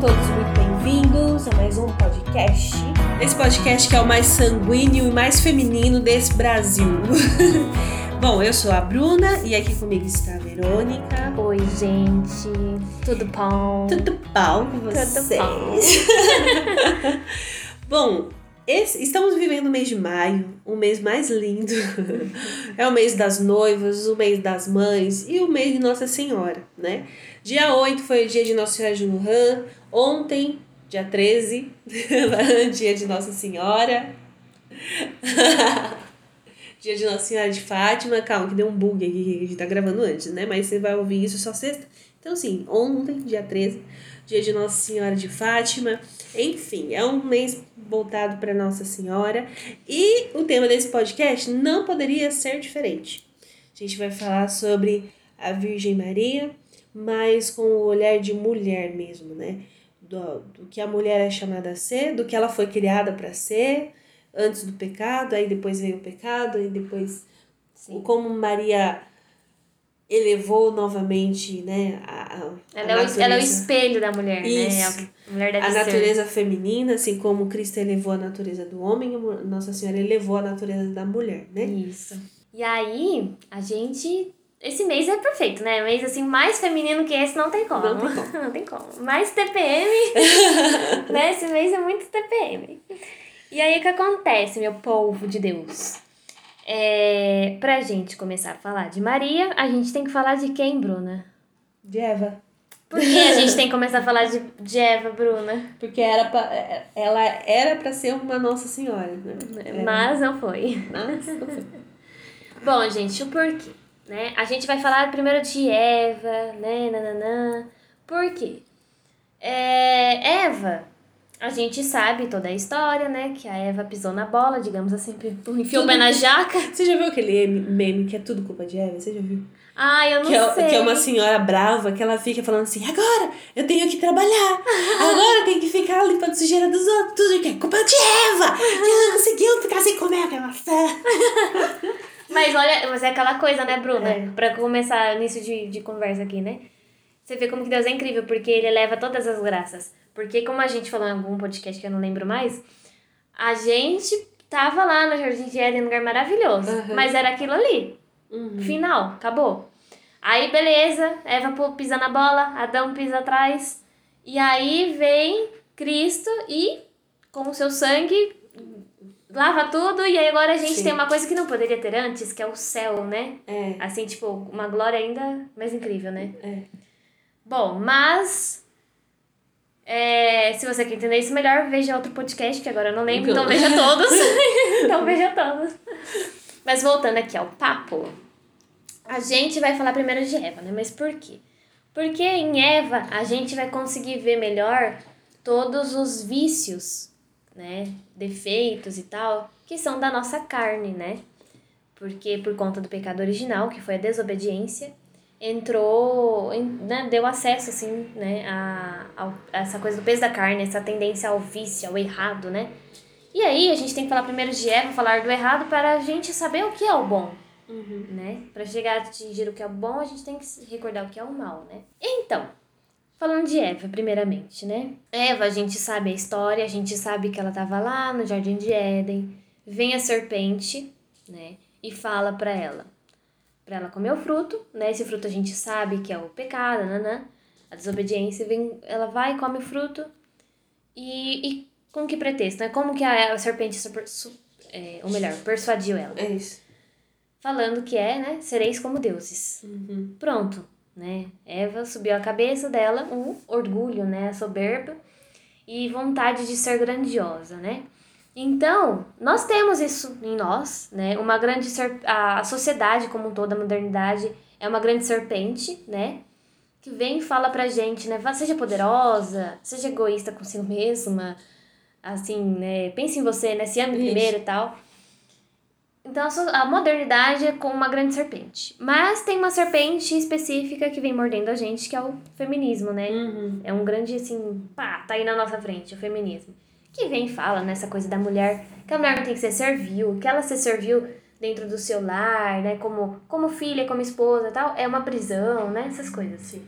todos muito bem-vindos a mais um podcast. Esse podcast que é o mais sanguíneo e mais feminino desse Brasil. Bom, eu sou a Bruna e aqui comigo está a Verônica. Oi, gente. Tudo bom? Tudo bom com vocês? Tudo bom. bom, esse, estamos vivendo o mês de maio, o mês mais lindo. é o mês das noivas, o mês das mães e o mês de Nossa Senhora, né? Dia 8 foi o dia de Nossa Senhora de Wuhan. Ontem, dia 13, dia de Nossa Senhora. dia de Nossa Senhora de Fátima. Calma, que deu um bug aqui que a gente tá gravando antes, né? Mas você vai ouvir isso só sexta. Então, sim, ontem, dia 13, dia de Nossa Senhora de Fátima. Enfim, é um mês voltado para Nossa Senhora. E o tema desse podcast não poderia ser diferente. A gente vai falar sobre a Virgem Maria, mas com o olhar de mulher mesmo, né? Do, do que a mulher é chamada a ser, do que ela foi criada para ser antes do pecado, aí depois veio o pecado, aí depois Sim. como Maria elevou novamente, né, a, a ela, a é o, ela é o espelho da mulher, Isso. né? A mulher a natureza ser. feminina, assim como Cristo elevou a natureza do homem, Nossa Senhora elevou a natureza da mulher, né? Isso. E aí, a gente esse mês é perfeito, né? Mês assim, mais feminino que esse não tem como. Não tem como. não tem como. Mais TPM, né? Esse mês é muito TPM. E aí o que acontece, meu povo de Deus? É, pra gente começar a falar de Maria, a gente tem que falar de quem, Bruna? De Eva. Por que a gente tem que começar a falar de, de Eva, Bruna? Porque era pra, ela era para ser uma Nossa Senhora, né? Mas não foi. Mas não foi. Bom, gente, o porquê? Né? A gente vai falar primeiro de Eva, né? Nananã. Por quê? É, Eva, a gente sabe toda a história, né? Que a Eva pisou na bola, digamos assim, enfiou o pé na jaca. Você já viu aquele meme que é tudo culpa de Eva? Você já viu? Ah, eu não que é, sei. Que é uma senhora brava que ela fica falando assim: agora eu tenho que trabalhar, agora eu tenho que ficar limpando sujeira dos outros, tudo que é culpa de Eva, que ela conseguiu ficar sem comer aquela. Mas olha, mas é aquela coisa, né, Bruna? É. Pra começar nisso de, de conversa aqui, né? Você vê como que Deus é incrível, porque ele leva todas as graças. Porque, como a gente falou em algum podcast que eu não lembro mais, a gente tava lá no Jardim de Éden, um lugar maravilhoso. Uhum. Mas era aquilo ali. Uhum. Final, acabou. Aí, beleza, Eva pisa na bola, Adão pisa atrás. E aí vem Cristo e, com o seu sangue, lava tudo e aí agora a gente Sim. tem uma coisa que não poderia ter antes, que é o céu, né? É. Assim, tipo, uma glória ainda mais incrível, né? É. Bom, mas é, se você quer entender isso melhor, veja outro podcast, que agora eu não lembro, então veja todos. então veja todos. Mas voltando aqui ao papo, a gente vai falar primeiro de Eva, né? Mas por quê? Porque em Eva a gente vai conseguir ver melhor todos os vícios né, defeitos e tal, que são da nossa carne, né? Porque por conta do pecado original, que foi a desobediência, entrou, né, deu acesso, assim, né, a, a, essa coisa do peso da carne, essa tendência ao vício, ao errado, né? E aí a gente tem que falar primeiro de Eva, falar do errado, para a gente saber o que é o bom. Uhum. Né? Para chegar a atingir o que é o bom, a gente tem que recordar o que é o mal, né? Então, Falando de Eva, primeiramente, né? Eva, a gente sabe a história, a gente sabe que ela estava lá no jardim de Éden. Vem a serpente, né? E fala para ela, para ela comer o fruto, né? Esse fruto a gente sabe que é o pecado, né? A desobediência, vem, ela vai e come o fruto. E, e com que pretexto, né? Como que a, a serpente, super, su, é, ou melhor, persuadiu ela? É isso. Falando que é, né? Sereis como deuses. Uhum. Pronto né? Eva subiu a cabeça dela o orgulho, né? A soberba e vontade de ser grandiosa, né? Então, nós temos isso em nós, né? Uma grande ser... a sociedade como um todo, a modernidade é uma grande serpente, né? Que vem e fala pra gente, né? Seja poderosa, seja egoísta consigo mesma, assim, né? Pense em você, né? Se ame primeiro e tal. Então a modernidade é com uma grande serpente. Mas tem uma serpente específica que vem mordendo a gente, que é o feminismo, né? Uhum. É um grande, assim, pá, tá aí na nossa frente, o feminismo. Que vem e fala nessa coisa da mulher, que a mulher não tem que ser servil, que ela ser servil dentro do seu lar, né? Como, como filha, como esposa e tal, é uma prisão, né? Essas coisas. Sim.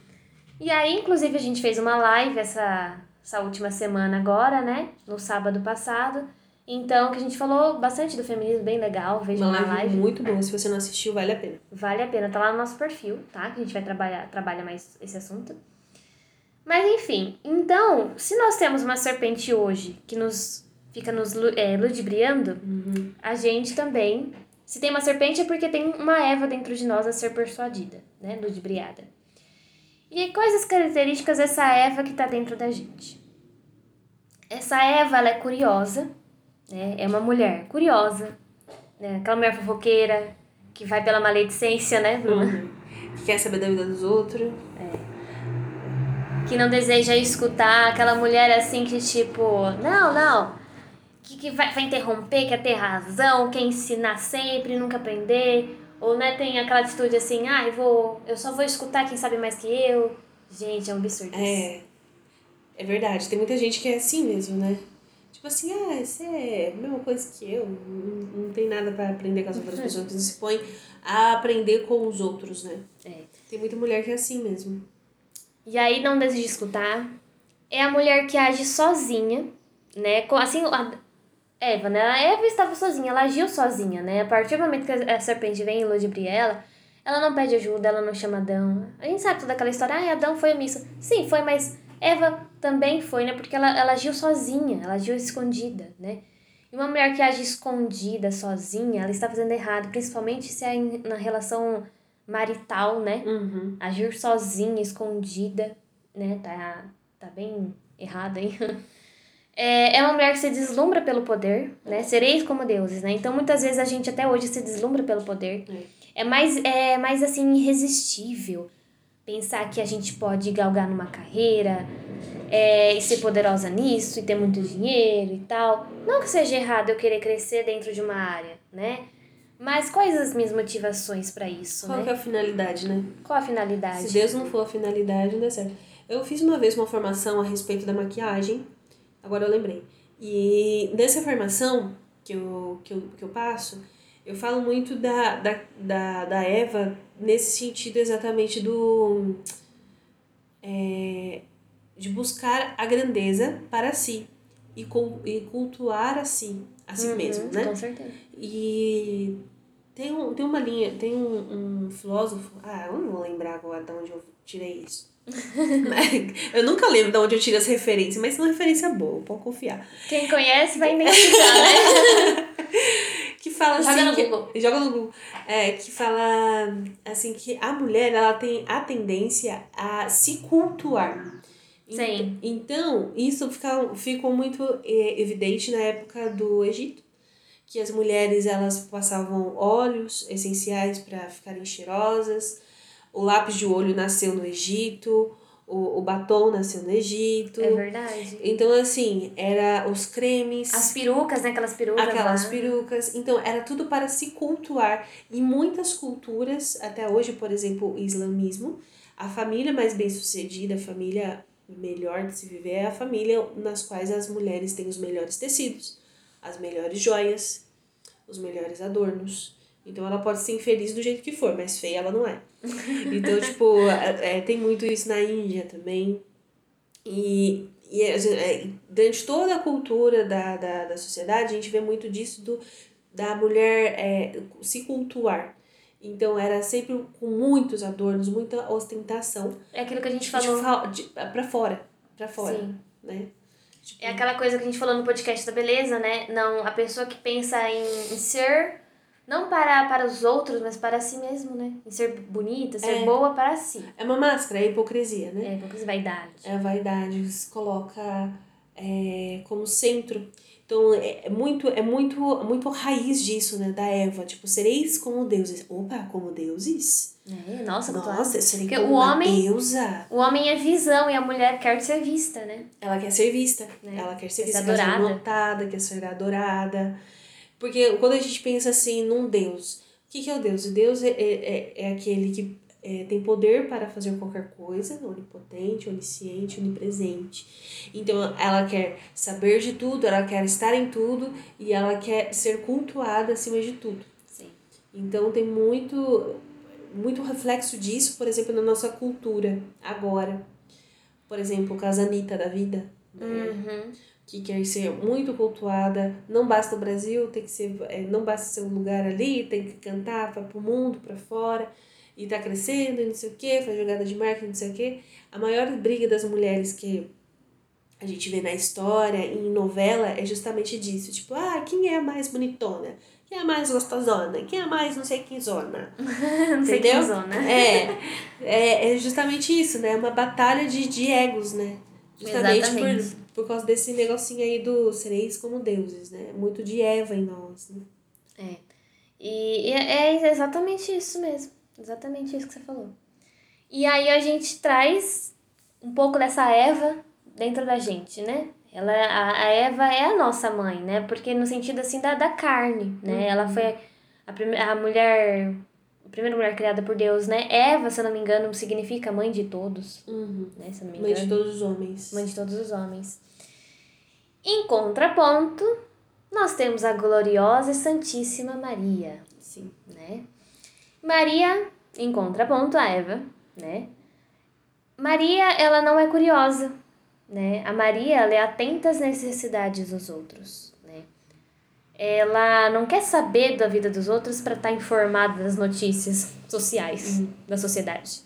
E aí, inclusive, a gente fez uma live essa essa última semana agora, né? No sábado passado. Então, que a gente falou bastante do feminismo, bem legal. Veja na live muito boa. Se você não assistiu, vale a pena. Vale a pena, tá lá no nosso perfil, tá? Que a gente vai trabalhar, trabalha mais esse assunto. Mas enfim, então, se nós temos uma serpente hoje que nos fica nos é, ludibriando, a gente também. Se tem uma serpente é porque tem uma Eva dentro de nós a ser persuadida, né? Ludibriada. E quais as características dessa Eva que tá dentro da gente? Essa Eva, ela é curiosa, né? É uma mulher curiosa, né? Aquela mulher fofoqueira que vai pela maledicência, né, Bruna? Uhum. Que quer saber da vida dos outros. que não deseja escutar, aquela mulher assim que tipo, não, não, que, que vai, vai interromper, quer ter razão, quer ensinar sempre, nunca aprender, ou né, tem aquela atitude assim, ah, eu vou, eu só vou escutar quem sabe mais que eu. Gente, é um absurdo. isso. É. É verdade. Tem muita gente que é assim mesmo, né? Tipo assim, ah, você é a mesma coisa que eu. Não, não tem nada pra aprender com as outras pessoas. Você se põe a aprender com os outros, né? É. Tem muita mulher que é assim mesmo. E aí não deseja escutar. É a mulher que age sozinha, né? Assim, a Eva, né? A Eva estava sozinha, ela agiu sozinha, né? A partir do momento que a a serpente vem e ludibria ela, ela não pede ajuda, ela não chama Adão. A gente sabe toda aquela história, ah, Adão foi omisso. Sim, foi, mas Eva também foi, né? Porque ela, ela agiu sozinha, ela agiu escondida, né? E uma mulher que age escondida, sozinha, ela está fazendo errado, principalmente se é na relação marital, né? Uhum. agir sozinha, escondida, né? Tá, tá bem errado aí. É, é uma mulher que se deslumbra pelo poder, né? Sereis como deuses, né? Então, muitas vezes a gente até hoje se deslumbra pelo poder. É mais, é mais assim, irresistível pensar que a gente pode galgar numa carreira é, e ser poderosa nisso e ter muito dinheiro e tal. Não que seja errado eu querer crescer dentro de uma área, né? Mas quais as minhas motivações para isso, Qual né? que é a finalidade, né? Qual a finalidade? Se Deus não for a finalidade, não dá certo. Eu fiz uma vez uma formação a respeito da maquiagem, agora eu lembrei. E nessa formação que eu, que eu, que eu passo, eu falo muito da, da, da, da Eva nesse sentido exatamente do. é, de buscar a grandeza para si e, cul- e cultuar a si, a si Uhum, mesmo, né? Com certeza. E tem, um, tem uma linha, tem um, um filósofo, ah, eu não vou lembrar agora de onde eu tirei isso. Eu nunca lembro de onde eu tiro as referências, mas são referência boa, pode confiar. Quem conhece vai identificar, né? Fala assim. Joga no que- Google. Joga no Google. É, que fala assim que a mulher ela tem a tendência a se cultuar. Sim. Então, isso fica, ficou muito eh, evidente na época do Egito, que as mulheres elas passavam óleos essenciais para ficarem cheirosas, o lápis de olho nasceu no Egito, o, o batom nasceu no Egito. É verdade. Então, assim, era os cremes. As perucas, né? Aquelas perucas Aquelas lá. perucas. Então, era tudo para se cultuar. Em muitas culturas, até hoje, por exemplo, o islamismo, a família mais bem sucedida, a família melhor de se viver, é a família nas quais as mulheres têm os melhores tecidos, as melhores joias, os melhores adornos. Então, ela pode ser infeliz do jeito que for, mas feia ela não é. Então, tipo, é, é, tem muito isso na Índia também. E, e é, é, durante toda a cultura da, da, da sociedade, a gente vê muito disso do, da mulher é, se cultuar. Então era sempre com muitos adornos, muita ostentação. É aquilo que a gente falou. fa- de, pra fora. Pra fora. Sim. Né? Tipo, É aquela coisa que a gente falou no podcast da beleza, né? Não, a pessoa que pensa em, em ser, não para, para os outros, mas para si mesmo, né? Em ser bonita, ser É. boa para si. é uma máscara, é hipocrisia, né? É, poucas vaidade. É a vaidade, se coloca é, como centro. Então é é muito, é muito, muito raiz disso, né? Da Eva. Tipo, sereis como deuses. Opa, como deuses? É, nossa. Nossa, eu serei como o homem- deusa. O homem é visão e a mulher quer ser vista, né? Ela quer ser vista. Né? Ela quer ser Quer ser vista, quer ser adorada. notada, quer ser adorada. Porque quando a gente pensa assim num Deus, o que, que é o Deus? O Deus é, é, é- é aquele que é, tem poder para fazer qualquer coisa, onipotente, onisciente, onipresente. Então ela quer saber de tudo, ela quer estar em tudo e ela quer ser cultuada acima de tudo. Sim. Então tem muito muito reflexo disso, por exemplo, na nossa cultura agora. Por exemplo, Casanita da vida? Uhum. Que quer ser muito cultuada. Não basta o Brasil, tem que ser, é, não basta ser um lugar ali, tem que cantar para o mundo, para fora. E tá crescendo e não sei o que, faz jogada de marketing, não sei o que. A maior briga das mulheres que a gente vê na história, em novela, é justamente disso. Tipo, ah, quem é a mais bonitona? Quem é a mais gostosona? Quem é a mais não sei quem zona? não sei quem zona. É, é, é justamente isso, né? Uma batalha de, de egos, né? Justamente Exatamente. por, por causa desse negocinho aí do sereis como deuses, né? Muito de Eva em nós, né? É. E, e é exatamente isso mesmo. Exatamente isso que você falou. E aí a gente traz um pouco dessa Eva dentro da gente, né? Ela, a, a Eva é a nossa mãe, né? Porque no sentido assim da, da carne, né? Ela foi a, prime, a mulher, primeira mulher criada por Deus, né? Eva, se eu não me engano, significa mãe de todos, Uhum. né? Se eu não me Mãe engano. de todos os homens. Mãe de todos os homens. Em contraponto, nós temos a gloriosa e santíssima Maria, Sim. né? Maria, em contraponto a Eva, né? Maria, ela não é curiosa, né? A Maria, ela é atenta às necessidades dos outros? Ela não quer saber da vida dos outros para estar informada das notícias sociais da sociedade.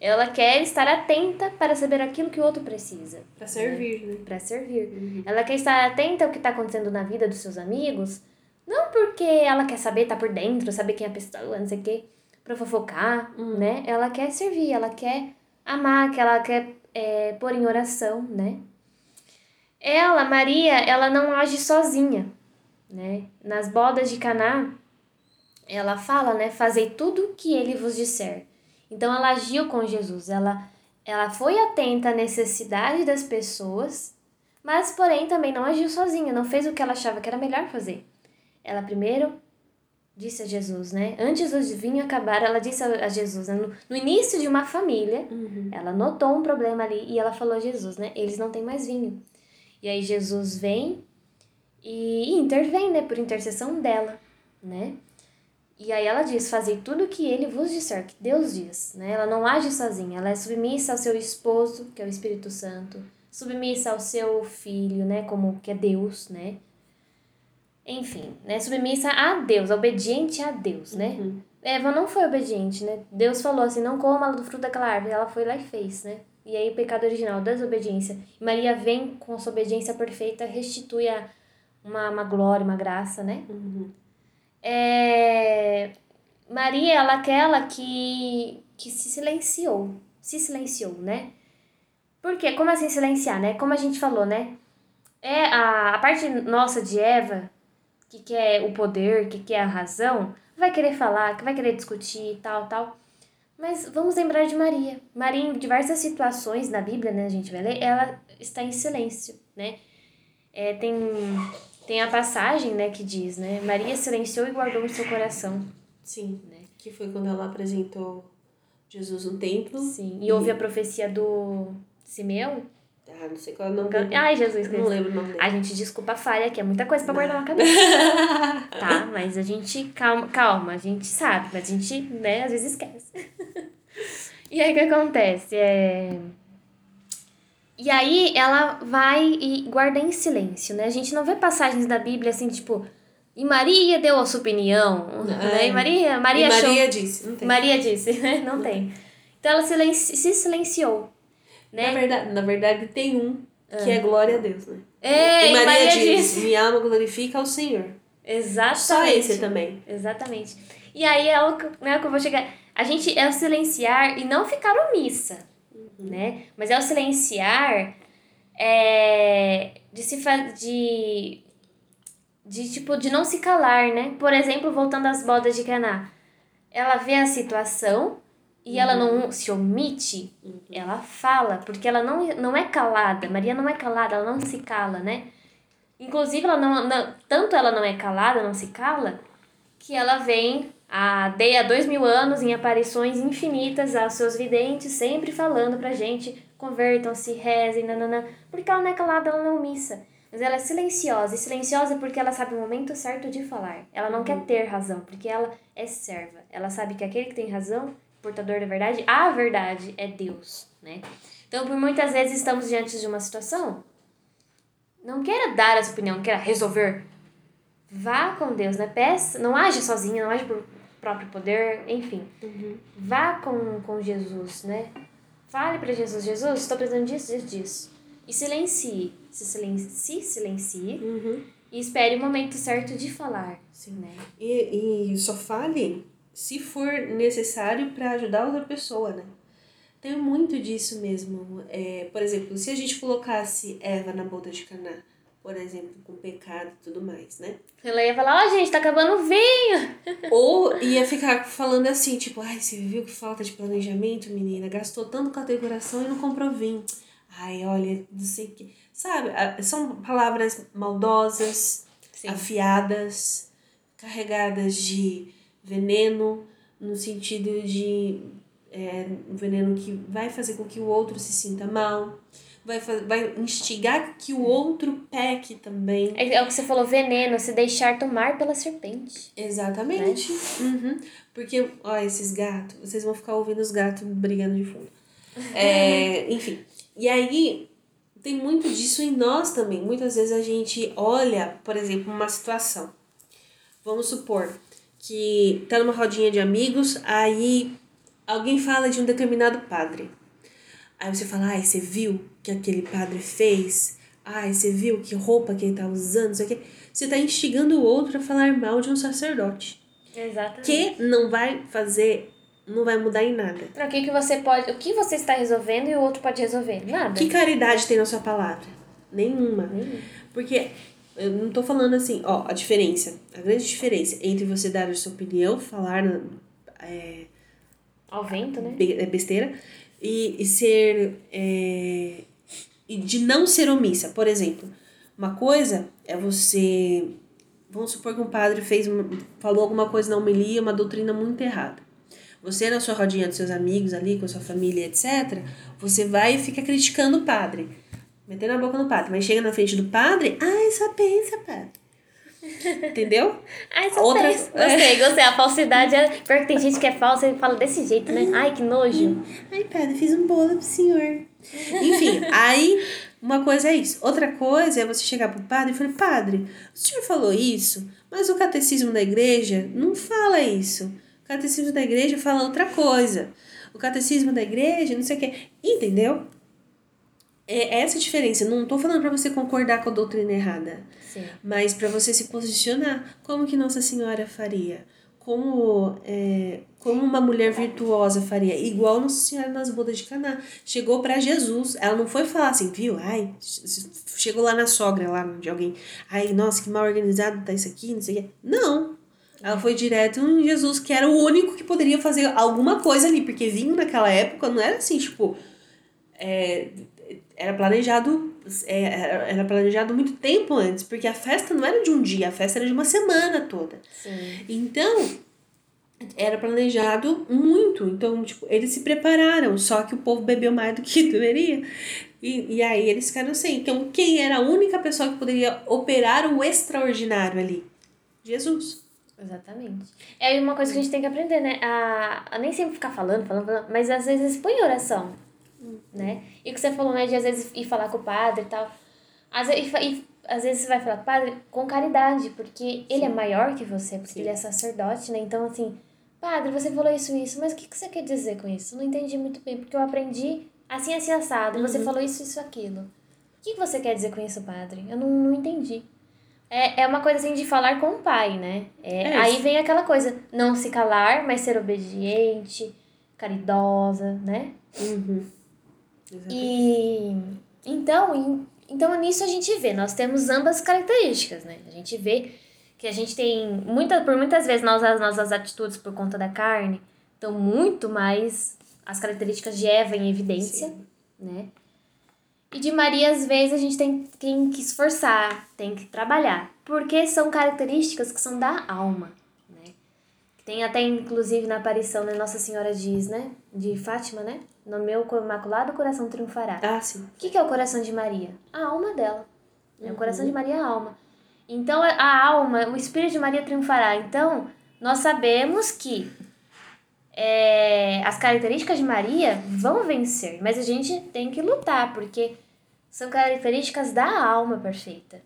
Ela quer estar atenta para saber aquilo que o outro precisa Pra servir, né? para servir. Ela quer estar atenta ao que está acontecendo na vida dos seus amigos, não porque ela quer saber, tá por dentro, saber quem é a pessoa, não sei o quê, pra fofocar, né? Ela quer servir, ela quer amar, que ela quer é, pôr em oração, né? Ela, Maria, ela não age sozinha, né? Nas bodas de Caná, ela fala, né? Fazei tudo que ele vos disser. Então ela agiu com Jesus, ela ela foi atenta à necessidade das pessoas, mas porém também não agiu sozinha, não fez o que ela achava que era melhor fazer. Ela primeiro disse a Jesus, né? Antes do vinho acabar, ela disse a Jesus, né? no, no início de uma família, Uhum. ela notou um problema ali e ela falou a Jesus, né? Eles não têm mais vinho. E aí Jesus vem e, intervém, né? Por intercessão dela, né? E aí ela diz, fazei tudo o que ele vos disser, que Deus diz, né? Ela não age sozinha, ela é submissa ao seu esposo, que é o Espírito Santo, submissa ao seu filho, né? Como que é Deus, né? Enfim, né? Submissa a Deus, obediente a Deus, né? Uhum. Eva não foi obediente, né? Deus falou assim, não coma do fruto daquela árvore. Ela foi lá e fez, né? E aí o pecado original, desobediência. Maria vem com sua obediência perfeita, restitui a uma, uma glória, uma graça, né? Uhum. É... Maria, ela é aquela que, que se silenciou. Se silenciou, né? Por quê? Como assim silenciar, né? Como a gente falou, né? É a, a parte nossa de Eva, que quer o poder, que quer a razão, vai querer falar, que vai querer discutir, tal, tal. Mas vamos lembrar de Maria. Maria, em diversas situações na Bíblia, né, a gente vai ler, ela está em silêncio, né? É, tem, tem a passagem, né, que diz, né? Maria silenciou e guardou em seu coração. Sim. Né? Que foi quando ela apresentou Jesus no templo. Sim. E houve a profecia do Simeu. Ah, não sei qual é o nome dele. Ai, Jesus Não Cristo. lembro o nome dele. A gente desculpa a falha, que é muita coisa pra guardar na cabeça. tá? Mas a gente, calma, calma, a gente sabe, mas a gente, né, às vezes esquece. e aí o que acontece? É... E aí ela vai e guarda em silêncio, né? A gente não vê passagens da Bíblia assim, tipo, e Maria deu a sua opinião, né? E Maria, Maria e achou... Maria disse, não tem. Maria disse, né? Não tem. Então ela silenci se silenciou, Na, né? verdade, na verdade, tem um que é glória a Deus, né? É, e Maria, Maria diz, disse. minha alma glorifica ao Senhor. Exatamente. Só esse também. Exatamente. E aí é o que, né, que eu vou chegar. A gente é o silenciar e não ficar omissa, né? Mas é o silenciar é, de se de de tipo de não se calar, né? Por exemplo, voltando às bodas de Caná. Ela vê a situação e ela não se omite, ela fala, porque ela não, não é calada. Maria não é calada, ela não se cala, né? Inclusive, ela não, não, tanto ela não é calada, não se cala, que ela vem há, de, há dois mil anos em aparições infinitas aos seus videntes, sempre falando pra gente, convertam-se, rezem, nananã, porque ela não é calada, ela não é omissa. Mas ela é silenciosa, e silenciosa porque ela sabe o momento certo de falar. Ela não quer ter razão, porque ela é serva. Ela sabe que aquele que tem razão, portador da verdade, a verdade é Deus, né? Então, por muitas vezes estamos diante de uma situação Não queira dar a sua opinião, não queira resolver. Vá com Deus, né? Peça, não age sozinha, não age por próprio poder, enfim. Uhum. Vá com, com Jesus, né? Fale para Jesus, Jesus, estou precisando disso, disso, disso. E silencie. Se silencie, se silencie Uhum. e espere o momento certo de falar. Sim, né? E, e só fale se for necessário para ajudar outra pessoa, né? Tem muito disso mesmo. É, por exemplo, se a gente colocasse Eva na boda de Caná, por exemplo, com pecado e tudo mais, né? Ela ia falar, ó, gente, tá acabando o vinho. Ou ia ficar falando assim, tipo, ai, você viu que falta de planejamento, menina? Gastou tanto com a decoração e não comprou vinho. Ai, olha, não sei o que. Sabe, a- são palavras maldosas, Sim. afiadas, carregadas de veneno, no sentido de é, um veneno que vai fazer com que o outro se sinta mal, vai, vai instigar que o outro peque também. É, é o que você falou, veneno, se deixar tomar pela serpente. Exatamente. Uhum. Porque, ó, esses gatos, vocês vão ficar ouvindo os gatos brigando de fundo. É, enfim. E aí, tem muito disso em nós também. Muitas vezes a gente olha, por exemplo, uma situação. Vamos supor que tá numa rodinha de amigos, aí alguém fala de um determinado padre. Aí você fala, ai, você viu que aquele padre fez? Ai, você viu que roupa que ele tá usando? Não sei o quê. Você tá instigando o outro a falar mal de um sacerdote. Exatamente. Que não vai fazer, não vai mudar em nada. Pra que que você pode, o que você está resolvendo e o outro pode resolver? Nada. Que caridade tem na sua palavra? Nenhuma. Nenhuma. Porque eu não tô falando assim, ó, a diferença, a grande diferença entre você dar a sua opinião, falar é, Ao vento, né? be- é besteira, e, e ser. é, e de não ser omissa. Por exemplo, uma coisa é você. Vamos supor que um padre fez falou alguma coisa na homilia, uma doutrina muito errada. Você, na sua rodinha dos seus amigos ali, com a sua família, etc., você vai e fica criticando o padre. Metendo a boca no padre. Mas chega na frente do padre, ai, só pensa, padre. Entendeu? Ai, só Outra- pensa. Gostei, gostei. A falsidade é. Pior que tem gente que é falsa e fala desse jeito, né? Ai, que nojo. Ai, padre, fiz um bolo pro senhor. Enfim, aí uma coisa é isso. Outra coisa é você chegar pro padre e falar, padre, o senhor falou isso, mas o catecismo da igreja não fala isso. O catecismo da igreja fala outra coisa. O catecismo da igreja, não sei o quê. Entendeu? É essa a diferença. Não tô falando pra você concordar com a doutrina errada. Sim. Mas para você se posicionar, como que Nossa Senhora faria? Como, é, como uma mulher virtuosa faria? Igual Nossa Senhora nas bodas de Caná. Chegou para Jesus. Ela não foi falar assim, viu? Ai, chegou lá na sogra, lá de alguém. Ai, nossa, que mal organizado tá isso aqui, não sei o quê. Não. Ela foi direto em Jesus, que era o único que poderia fazer alguma coisa ali. Porque vinho naquela época não era assim, tipo... É, era planejado é, era era planejado muito tempo antes, porque a festa não era de um dia, a festa era de uma semana toda. Sim. Então, era planejado muito. Então, tipo, eles se prepararam, só que o povo bebeu mais do que deveria. E, e aí eles ficaram sem. Então, quem era a única pessoa que poderia operar o extraordinário ali? Jesus. Exatamente. É uma coisa que a gente tem que aprender, né? A, a nem sempre ficar falando, falando, falando, mas às vezes põe oração, né? E o que você falou, né, de às vezes ir falar com o padre e tal. Às vezes, e, às vezes você vai falar com o padre com caridade, porque ele é maior que você, porque Sim. ele é sacerdote, né? Então, assim, padre, você falou isso, isso, mas o que, que você quer dizer com isso? Não entendi muito bem, porque eu aprendi assim, assim, assado, e você falou isso, isso, aquilo. O que, que você quer dizer com isso, padre? Eu não, não entendi. É, é uma coisa assim de falar com o pai, né? É, É aí vem aquela coisa, não se calar, mas ser obediente, caridosa, né? Uhum. E então, então nisso a gente vê, nós temos ambas características, né? A gente vê que a gente tem muita, por muitas vezes nós, as nossas atitudes por conta da carne estão muito mais as características de Eva em evidência, Sim. né? E de Maria, às vezes, a gente tem, tem que esforçar, tem que trabalhar. Porque são características que são da alma, né? Tem até, inclusive, na aparição, né? Nossa Senhora diz, né? De Fátima, né? No meu imaculado coração triunfará. Ah, sim. O que, que é o coração de Maria? A alma dela. É o coração de Maria é a alma. Então, a alma, o Espírito de Maria triunfará. Então, nós sabemos que é, as características de Maria vão vencer, mas a gente tem que lutar, porque são características da alma perfeita.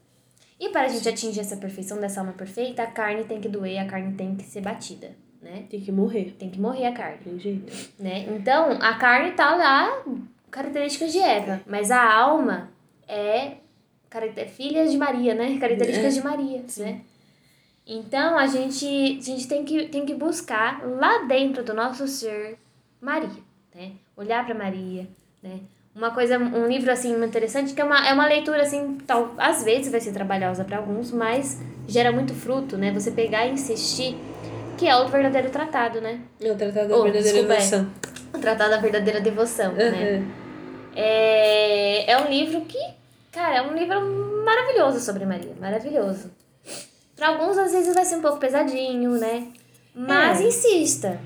E para a gente atingir essa perfeição dessa alma perfeita, a carne tem que doer, a carne tem que ser batida, né? Tem que morrer. Tem que morrer a carne. Tem jeito. Né? Então, a carne tá lá, características de Eva, mas a alma é filha de Maria, né? Características é. de Maria, Sim. né? Então, a gente, a gente tem, que, tem que buscar lá dentro do nosso ser Maria, né? Olhar para Maria, né? Uma coisa, um livro assim interessante, que é uma, é uma leitura assim, tal, às vezes vai ser trabalhosa para alguns, mas gera muito fruto, né? Você pegar e insistir, que é o verdadeiro tratado, né? É o tratado da oh, verdadeira desculpa, devoção. É, o tratado da verdadeira devoção, uhum. né? É, é um livro que, cara, é um livro maravilhoso sobre Maria, maravilhoso. Para alguns às vezes vai ser um pouco pesadinho, né? Mas é. insista,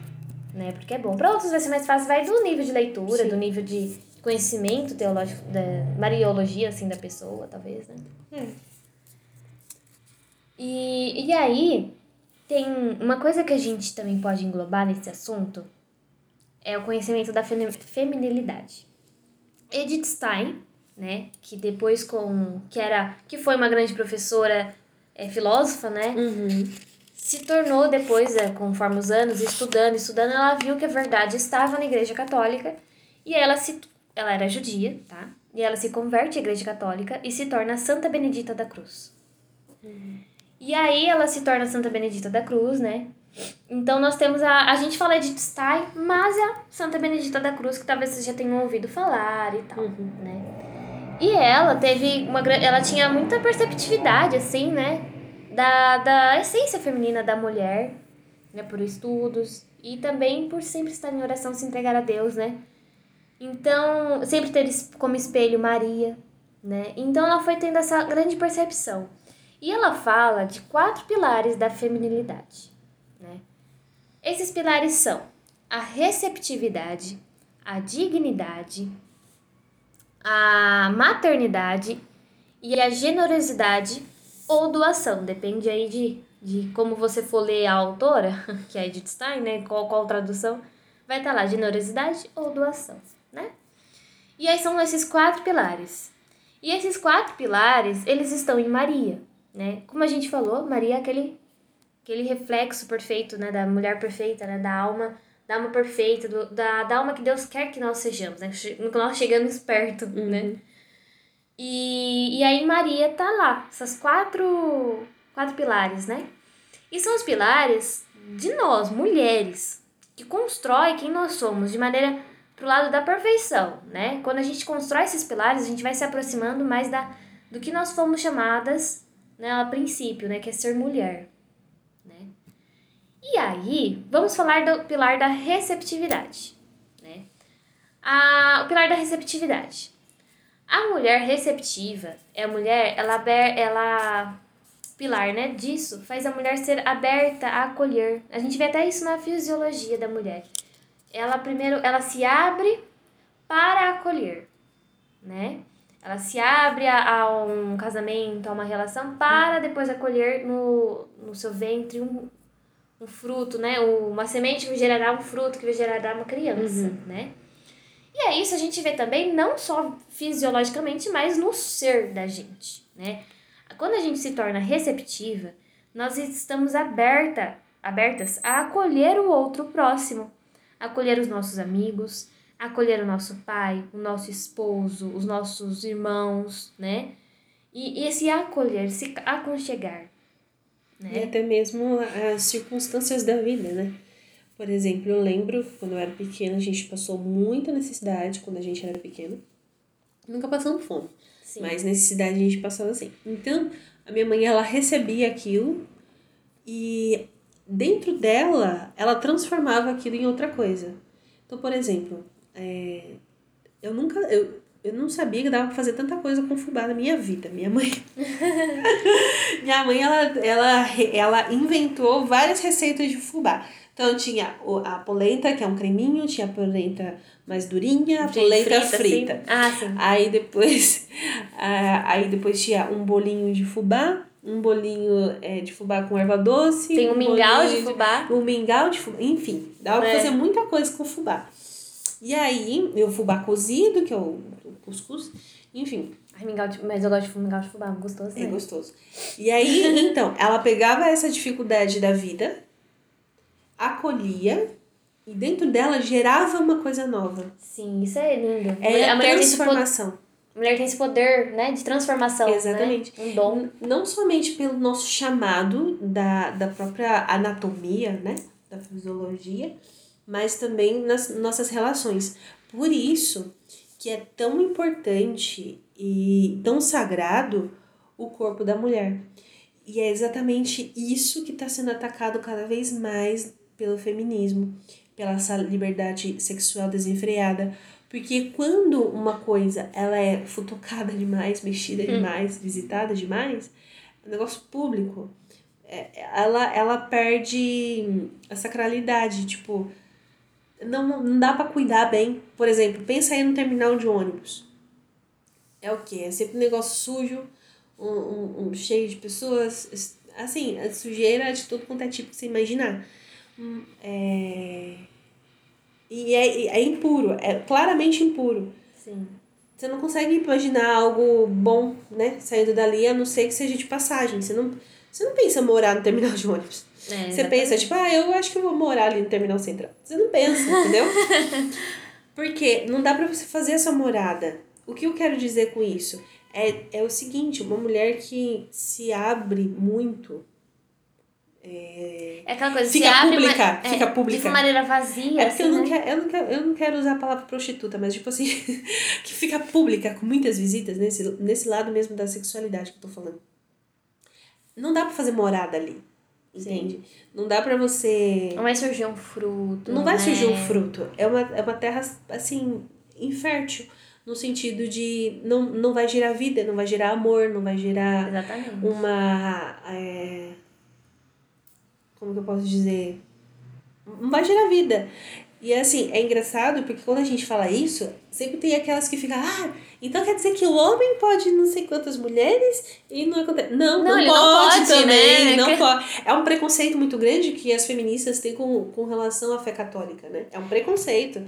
né? Porque é bom. Para outros vai ser mais fácil, vai do nível de leitura, Sim. do nível de conhecimento teológico, da mariologia, assim, da pessoa, talvez, né? É. E, e aí, tem uma coisa que a gente também pode englobar nesse assunto, é o conhecimento da feminilidade. Edith Stein, né, que depois com que era que foi uma grande professora é, filósofa, né, uhum. se tornou depois, é, conforme os anos, estudando, estudando, ela viu que a verdade estava na Igreja Católica e ela se ela era judia, tá? E ela se converte à Igreja Católica e se torna Santa Benedita da Cruz. Uhum. E aí ela se torna Santa Benedita da Cruz, né? Então nós temos a. A gente fala de Stein, mas é a Santa Benedita da Cruz, que talvez vocês já tenham ouvido falar e tal, uhum. né? E ela teve uma ela tinha muita perceptividade, assim, né? Da, da essência feminina da mulher, né? Por estudos e também por sempre estar em oração, se entregar a Deus, né? Então, sempre ter como espelho Maria, né? Então ela foi tendo essa grande percepção. E ela fala de quatro pilares da feminilidade, né? Esses pilares são a receptividade, a dignidade, a maternidade e a generosidade ou doação. Depende aí de, de como você for ler a autora, que é a Edith Stein, né? Qual, qual tradução. Vai estar tá lá, generosidade ou doação né? E aí são esses quatro pilares. E esses quatro pilares, eles estão em Maria, né? Como a gente falou, Maria é aquele, aquele reflexo perfeito, né? Da mulher perfeita, né? Da alma, da alma perfeita, do, da, da alma que Deus quer que nós sejamos, né? Que nós chegamos perto, uhum. né? E, e aí Maria tá lá, essas quatro, quatro pilares, né? E são os pilares de nós, mulheres, que constrói quem nós somos de maneira pro lado da perfeição, né? Quando a gente constrói esses pilares, a gente vai se aproximando mais da, do que nós fomos chamadas, né, a princípio, né, que é ser mulher? E aí, vamos falar do pilar da receptividade, né? A, o pilar da receptividade. A mulher receptiva é a mulher, ela, ela pilar, né, disso faz a mulher ser aberta a acolher. A gente vê até isso na fisiologia da mulher ela primeiro ela se abre para acolher, né? Ela se abre a, a um casamento, a uma relação, para depois acolher no, no seu ventre um, um fruto, né? Uma semente que gerará um fruto, que gerará uma criança, uhum. né? E é isso a gente vê também não só fisiologicamente, mas no ser da gente, né? Quando a gente se torna receptiva, nós estamos aberta, abertas a acolher o outro próximo, acolher os nossos amigos, acolher o nosso pai, o nosso esposo, os nossos irmãos, né? E, e esse acolher, se aconchegar. Né? E até mesmo as circunstâncias da vida, né? Por exemplo, eu lembro quando eu era pequena, a gente passou muita necessidade quando a gente era pequeno. Nunca passamos fome, Sim. mas necessidade a gente passava assim. Então, a minha mãe, ela recebia aquilo e dentro dela, ela transformava aquilo em outra coisa. Então, por exemplo, é, eu nunca. Eu, eu não sabia que dava pra fazer tanta coisa com fubá na minha vida. Minha mãe. minha mãe, ela, ela, ela inventou várias receitas de fubá. Então tinha a polenta, que é um creminho, tinha a polenta mais durinha, a polenta frita. frita. Assim. Ah, sim. Aí depois, aí depois tinha um bolinho de fubá, um bolinho é, de fubá com erva doce. Tem um, um mingau de fubá. Um mingau de fubá. Enfim, dava é. pra fazer muita coisa com fubá. E aí, o fubá cozido, que é o, o cuscuz. Enfim. Ai, mingau de, mas eu gosto de mingau de fubá, gostoso. É né? gostoso. E aí, então, ela pegava essa dificuldade da vida, acolhia e dentro dela gerava uma coisa nova. Sim, isso é lindo. É a poder, transformação. mulher tem esse poder, né, de transformação, Exatamente. né? Um dom. Não somente pelo nosso chamado da, da própria anatomia, né? Da fisiologia, mas também nas nossas relações. Por isso que é tão importante e tão sagrado o corpo da mulher. E é exatamente isso que está sendo atacado cada vez mais pelo feminismo, pela essa liberdade sexual desenfreada. Porque quando uma coisa ela é futucada demais, mexida demais, visitada demais, é um negócio público, é, ela, ela perde a sacralidade. Tipo, não, não dá para cuidar bem. Por exemplo, pensa aí no terminal de ônibus. É o quê? É sempre um negócio sujo, um, um, um cheio de pessoas. Assim, a sujeira de tudo quanto é tipo que você imaginar. É... E é, é impuro, é claramente impuro. Sim. Você não consegue imaginar algo bom, né? Saindo dali, a não ser que seja de passagem. Você não, você não pensa morar no terminal de ônibus. É, Você pensa, tipo, ah, eu acho que eu vou morar ali no terminal central. Você não pensa, entendeu? Porque não dá pra você fazer essa morada. O que eu quero dizer com isso? É, é o seguinte, uma mulher que se abre muito. É, É aquela coisa, Fica se abre, pública, mas- fica é, pública. De uma maneira vazia, é porque assim, eu, não né? quero, eu, não quero, eu não quero usar a palavra prostituta, mas tipo assim, que fica pública com muitas visitas nesse, nesse lado mesmo da sexualidade que eu tô falando. Não dá pra fazer morada ali. Entende? Não dá pra você. Não vai surgir um fruto, Não vai né? surgir um fruto. É uma, é uma terra, assim, infértil. No sentido de não, não vai gerar vida, não vai gerar amor, não vai gerar Exatamente. uma. é, como que eu posso dizer? Não vai gerar vida. E assim, é engraçado porque quando a gente fala isso, sempre tem aquelas que ficam, ah, então quer dizer que o homem pode não sei quantas mulheres e não acontece. Não, não, Não, pode, não pode, também, né? não Que- pode. É um preconceito muito grande que as feministas têm com, com relação à fé católica, né? É um preconceito.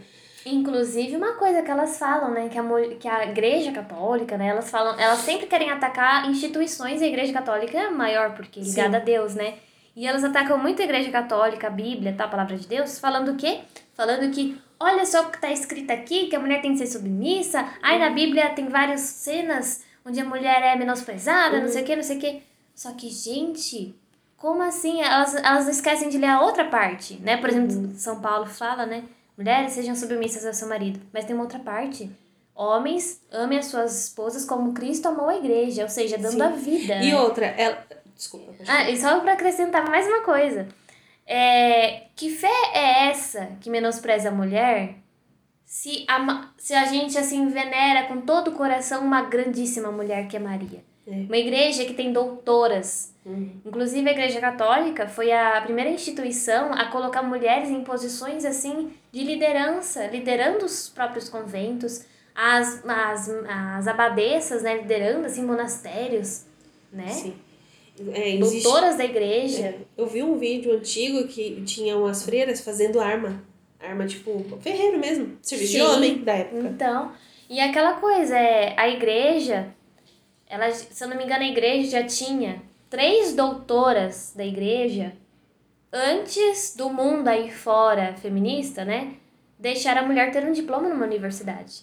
Inclusive, uma coisa que elas falam, né, que a, que a igreja católica, né, elas falam, elas sempre querem atacar instituições, e a igreja católica é maior, porque ligada a Deus, né? E elas atacam muito a igreja católica, a Bíblia, tá, a palavra de Deus, falando o quê? Falando que, olha só o que tá escrito aqui, que a mulher tem que ser submissa, aí na Bíblia tem várias cenas onde a mulher é menosprezada, não sei o quê, não sei o quê. Só que, gente, como assim? Elas, elas esquecem de ler a outra parte, né? Por exemplo, São Paulo fala, né? Mulheres sejam submissas ao seu marido. Mas tem uma outra parte. Homens, amem as suas esposas como Cristo amou a igreja, ou seja, dando Sim. a vida. E outra, ela. Desculpa. Ah, e só pra acrescentar mais uma coisa. É, que fé é essa que menospreza a mulher se a, se a gente assim venera com todo o coração uma grandíssima mulher que é Maria? É. Uma igreja que tem doutoras. Uhum. Inclusive a Igreja Católica foi a primeira instituição a colocar mulheres em posições assim de liderança, liderando os próprios conventos, as, as, as abadesas, né, liderando assim monastérios, né? Sim. É, existe- Doutoras da igreja. É, eu vi um vídeo antigo que tinha umas freiras fazendo arma. Arma, tipo, ferreiro mesmo. Serviço de Sim. homem da época. Então, e aquela coisa, é, a igreja, ela, se eu não me engano, a igreja já tinha três doutoras da igreja antes do mundo aí fora feminista, né? Deixar a mulher ter um diploma numa universidade.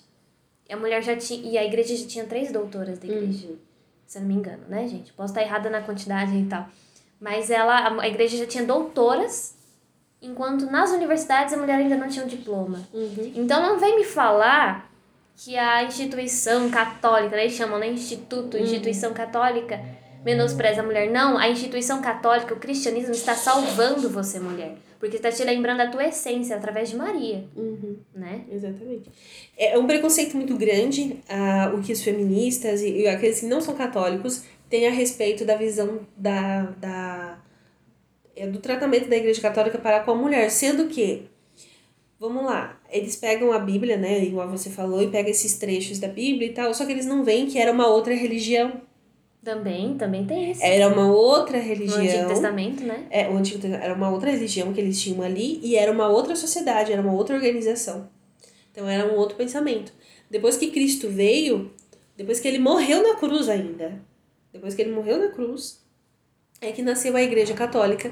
E a mulher já tinha. E a igreja já tinha três doutoras da igreja. Uhum. Se eu não me engano, né, gente? Posso estar errada na quantidade e tal. Mas ela, a- igreja já tinha doutoras, enquanto nas universidades a mulher ainda não tinha um diploma. Uhum. Então não vem me falar que a instituição católica, eles chamam, né? Instituto, instituição católica, menospreza a mulher. Não, a instituição católica, o cristianismo está salvando você, mulher. Porque está te lembrando a tua essência através de Maria, Uhum. né? Exatamente. É um preconceito muito grande ah, o que os feministas e, e aqueles que não são católicos têm a respeito da visão da, da, é, do tratamento da Igreja Católica para com a mulher. Sendo que, vamos lá, eles pegam a Bíblia, né, igual você falou, e pegam esses trechos da Bíblia e tal, só que eles não veem que era uma outra religião. Também, também tem isso. Era uma outra no Antigo religião. Testamento, né? É, o Antigo Testamento era uma outra religião que eles tinham ali e era uma outra sociedade, era uma outra organização. Então era um outro pensamento. Depois que Cristo veio, depois que ele morreu na cruz ainda, depois que ele morreu na cruz, é que nasceu a Igreja Católica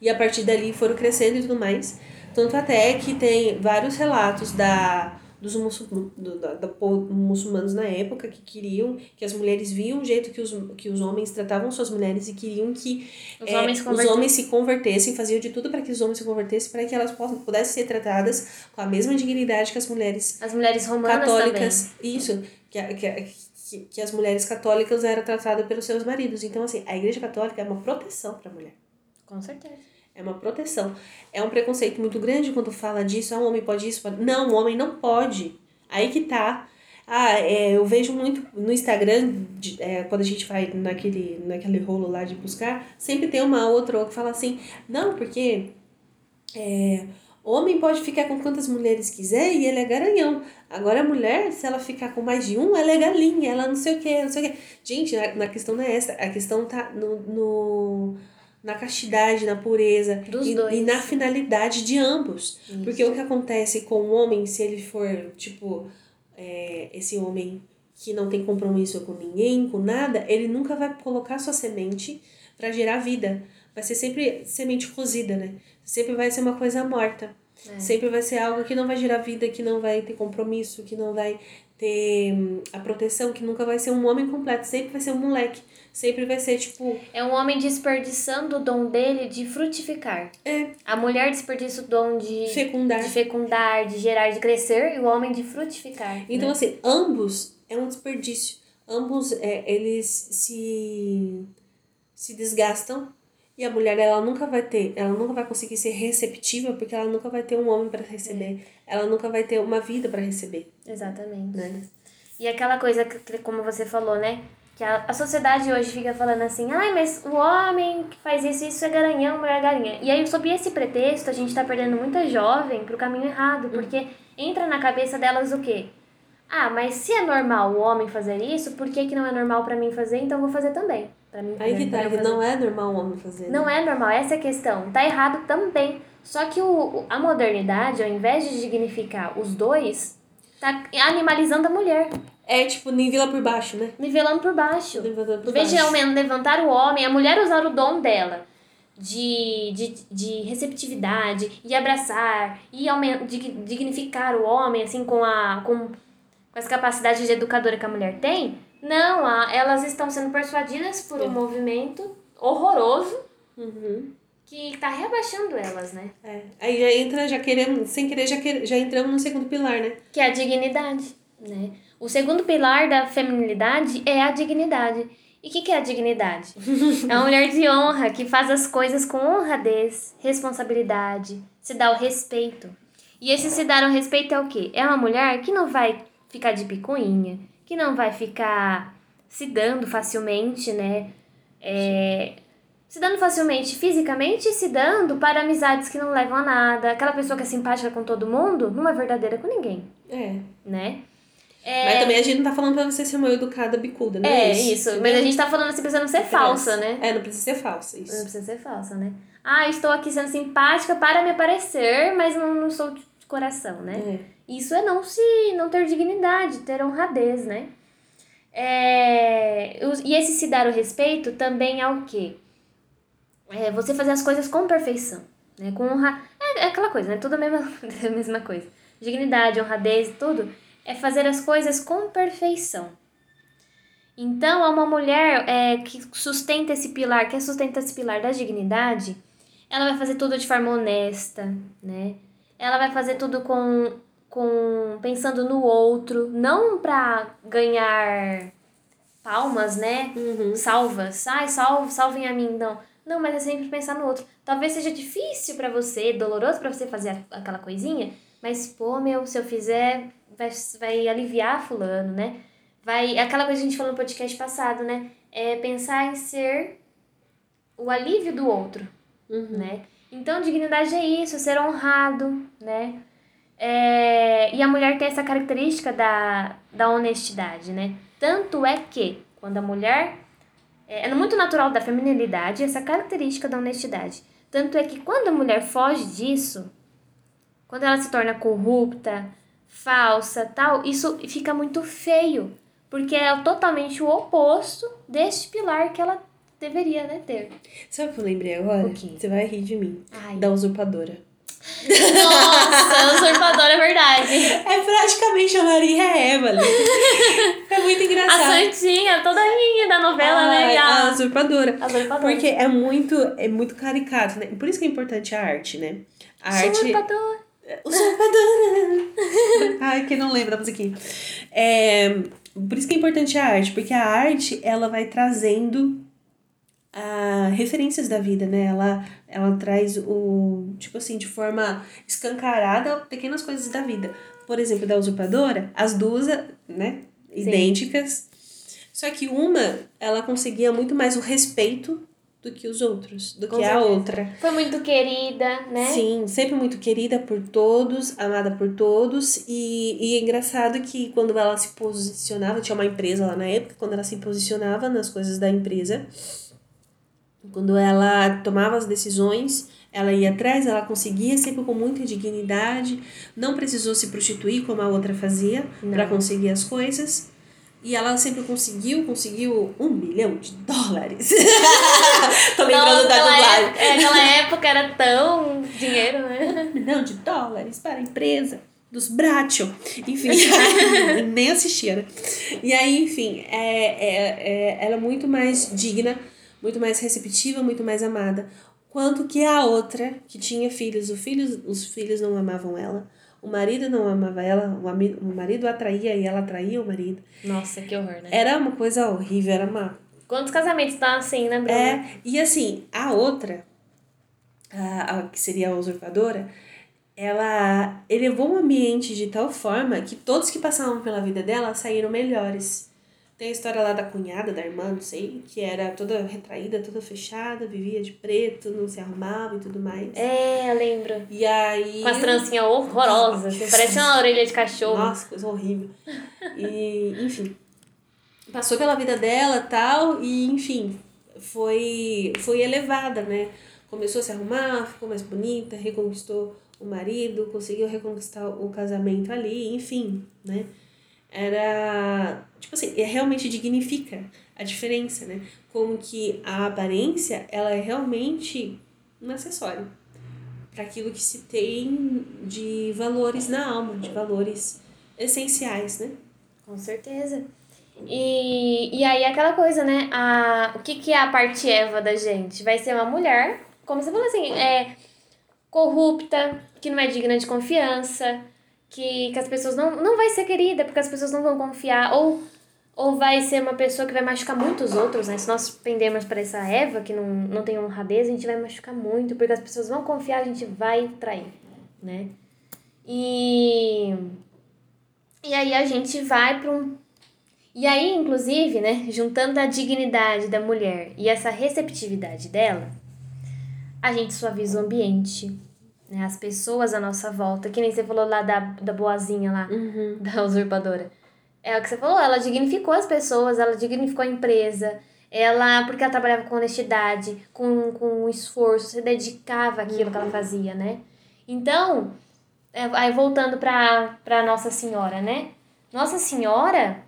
e a partir dali foram crescendo e tudo mais. Tanto até que tem vários relatos da dos muçulmanos, do, da, da, muçulmanos na época que queriam que as mulheres viam o jeito que os, que os homens tratavam suas mulheres e queriam que os, é, homens, os homens se convertessem, faziam de tudo para que os homens se convertessem, para que elas pudessem ser tratadas com a mesma dignidade que as mulheres as mulheres romanas católicas. Também. Isso, que, que, que, que as mulheres católicas eram tratadas pelos seus maridos. Então, assim, a Igreja Católica é uma proteção para a mulher. Com certeza. É uma proteção. É um preconceito muito grande quando fala disso. Ah, um homem pode isso? Pode... Não, o homem não pode. Aí que tá. Ah, é, eu vejo muito no Instagram, de, é, quando a gente vai naquele, naquele rolo lá de buscar, sempre tem uma outra que fala assim, não, porque é, homem pode ficar com quantas mulheres quiser e ele é garanhão. Agora a mulher, se ela ficar com mais de um, ela é galinha, ela não sei o que, não sei o que. Gente, na questão não é essa, a questão tá no, no na castidade, na pureza Dos e, dois. e na finalidade de ambos. Isso. Porque o que acontece com o homem, se ele for, tipo, é, esse homem que não tem compromisso com ninguém, com nada, ele nunca vai colocar sua semente para gerar vida. Vai ser sempre semente cozida, né? Sempre vai ser uma coisa morta. É. Sempre vai ser algo que não vai gerar vida, que não vai ter compromisso, que não vai ter hum, a proteção, que nunca vai ser um homem completo, sempre vai ser um moleque. Sempre vai ser tipo. É um homem desperdiçando o dom dele de frutificar. É. A mulher desperdiça o dom de Fecundar. de fecundar, de gerar, de crescer, e o homem de frutificar. Então, né? assim, ambos é um desperdício. Ambos, é, eles se, se desgastam e a mulher, ela nunca vai ter, ela nunca vai conseguir ser receptiva porque ela nunca vai ter um homem para receber. Ela nunca vai ter uma vida para receber, Exatamente. né? E aquela coisa, que, como você falou, né? Que a, a sociedade hoje fica falando assim, ai, mas o homem que faz isso, isso é garanhão, mulher é galinha. E aí, sob esse pretexto, a gente tá perdendo muita jovem pro caminho errado, porque entra na cabeça delas o quê? Ah, mas se é normal o homem fazer isso, por que, que não é normal pra mim fazer? Então eu vou fazer também. Pra mim Aí que tá, que não é normal um homem fazer. Não né? é normal, essa é a questão. Tá errado também. Só que o, o- a modernidade, ao invés de dignificar os dois, tá animalizando a mulher, É tipo, nivela por baixo, né? nivelando por baixo. Nivelando por Em vez de baixo. aumen- levantar o homem, a mulher usar o dom dela de, de, de receptividade e abraçar e dignificar o homem, assim, com, a, com, com as capacidades de educadora que a mulher tem, não, a, elas estão sendo persuadidas por um É. movimento horroroso Uhum. que tá rebaixando elas, né? É. Aí já entra, já queremos, sem querer, já, quer, já entramos no segundo pilar, né? Que é a dignidade, né? O segundo pilar da feminilidade é a dignidade. E o que, que é a dignidade? é uma mulher de honra que faz as coisas com honradez, responsabilidade, se dá o respeito. E esse se dar o respeito é o quê? É uma mulher que não vai ficar de picuinha, que não vai ficar se dando facilmente, né? É, se dando facilmente fisicamente e se dando para amizades que não levam a nada. Aquela pessoa que é simpática com todo mundo não é verdadeira com ninguém, É. né? Mas também a gente não tá falando pra você ser uma educada bicuda, né? É, isso. Mas a gente tá falando assim, pra você não ser falsa, né? É, não precisa ser falsa, Não isso. precisa ser falsa, né? Ah, estou aqui sendo simpática para me aparecer, mas não, não sou de coração, né? É. Isso é não se não ter dignidade, ter honradez, né? É, e esse se dar o respeito também é o quê? É você fazer as coisas com perfeição, né? Com honra... É, é aquela coisa, né? Tudo a mesma, a mesma coisa. Dignidade, honradez tudo é fazer as coisas com perfeição. Então, a uma mulher é, que sustenta esse pilar, que sustenta esse pilar da dignidade, ela vai fazer tudo de forma honesta, né? Ela vai fazer tudo com, com pensando no outro, não pra ganhar palmas, né? Uhum. Salvas. Ai, salve, salvem a mim, não. Não, mas é sempre pensar no outro. Talvez seja difícil pra você, doloroso pra você fazer aquela coisinha, mas pô, meu, se eu fizer, vai, vai aliviar fulano, né? Vai, aquela coisa que a gente falou no podcast passado, né? É pensar em ser o alívio do outro, Uhum. né? Então, dignidade é isso, ser honrado, né? É, e a mulher tem essa característica da, da honestidade, né? Tanto é que, quando a mulher... É, é muito natural da feminilidade essa característica da honestidade. Tanto é que quando a mulher foge disso, quando ela se torna corrupta, falsa, tal, isso fica muito feio. porque é totalmente o oposto deste pilar que ela deveria né, ter. Sabe o que eu lembrei agora? Você vai rir de mim. Ai. Da usurpadora. Nossa, usurpadora é verdade. É praticamente a Maria Evelyn. é muito A engraçado. Santinha, toda rainha da novela, né? Ai, E a a, usurpadora. a usurpadora. Porque é muito, é muito caricato, né? Por isso que é importante a arte, né? A arte. Usurpadora. Usurpadora. Ai, quem não lembra da musiquinha. É, por isso que é importante a arte, porque a arte, ela vai trazendo ah, referências da vida, né? Ela, ela traz o, tipo assim, de forma escancarada, pequenas coisas da vida. Por exemplo, da usurpadora, as duas, né? Idênticas. Só que uma, ela conseguia muito mais o respeito do que os outros, do Com que a certeza. outra. Foi muito querida, né? Sim, sempre muito querida por todos, amada por todos. E, e é engraçado que quando ela se posicionava, tinha uma empresa lá na época, quando ela se posicionava nas coisas da empresa, quando ela tomava as decisões, ela ia atrás, ela conseguia sempre com muita dignidade, não precisou se prostituir como a outra fazia para conseguir as coisas. E ela sempre conseguiu, conseguiu um milhão de dólares. Tô lembrando Nossa, da dublagem. é, aquela época era tão dinheiro, né? um milhão de dólares para a empresa dos Bracho. Enfim, nem assistia, né? E aí, enfim, é, é, é, ela é muito mais digna, muito mais receptiva, muito mais amada. Quanto que a outra, que tinha filhos, o filho, os filhos não amavam ela, o marido não amava ela, o, ami, o marido atraía e ela atraía o marido. Nossa, que horror, né? Era uma coisa horrível, era uma Quantos casamentos tá assim, né, Bruna? é, e assim, a outra, a, a que seria a usurpadora, ela elevou o ambiente de tal forma que todos que passavam pela vida dela saíram melhores. Tem a história lá da cunhada, da irmã, não sei, que era toda retraída, toda fechada, vivia de preto, não se arrumava e tudo mais. É, eu lembro. E aí. Com as trancinhas horrorosas, assim, parece uma orelha de cachorro. Nossa, coisa horrível. E, enfim. Passou pela vida dela tal, e, enfim, foi, foi elevada, né? Começou a se arrumar, ficou mais bonita, reconquistou o marido, conseguiu reconquistar o casamento ali, enfim, né? Era. Tipo assim, é, realmente dignifica a diferença, né? Como que a aparência, ela é realmente um acessório para aquilo que se tem de valores na alma, de valores essenciais, né? Com certeza. E, e aí aquela coisa, né? A, o que, que é a parte Eva da gente? Vai ser uma mulher, como você falou assim, é corrupta, que não é digna de confiança, que, que as pessoas não, não vai ser querida, porque as pessoas não vão confiar, ou, ou vai ser uma pessoa que vai machucar muitos outros, né? Se nós pendermos para essa Eva, que não, não tem honradez, a gente vai machucar muito, porque as pessoas vão confiar, a gente vai trair, né? E... E aí a gente vai para um e aí, inclusive, né, juntando a dignidade da mulher e essa receptividade dela, a gente suaviza o ambiente, né, as pessoas à nossa volta, que nem você falou lá da, da boazinha lá, da usurpadora. É o que você falou, ela dignificou as pessoas, ela dignificou a empresa, ela, porque ela trabalhava com honestidade, com, com esforço, se dedicava àquilo que ela fazia, né? Então, é, aí voltando para pra Nossa Senhora, né? Nossa Senhora,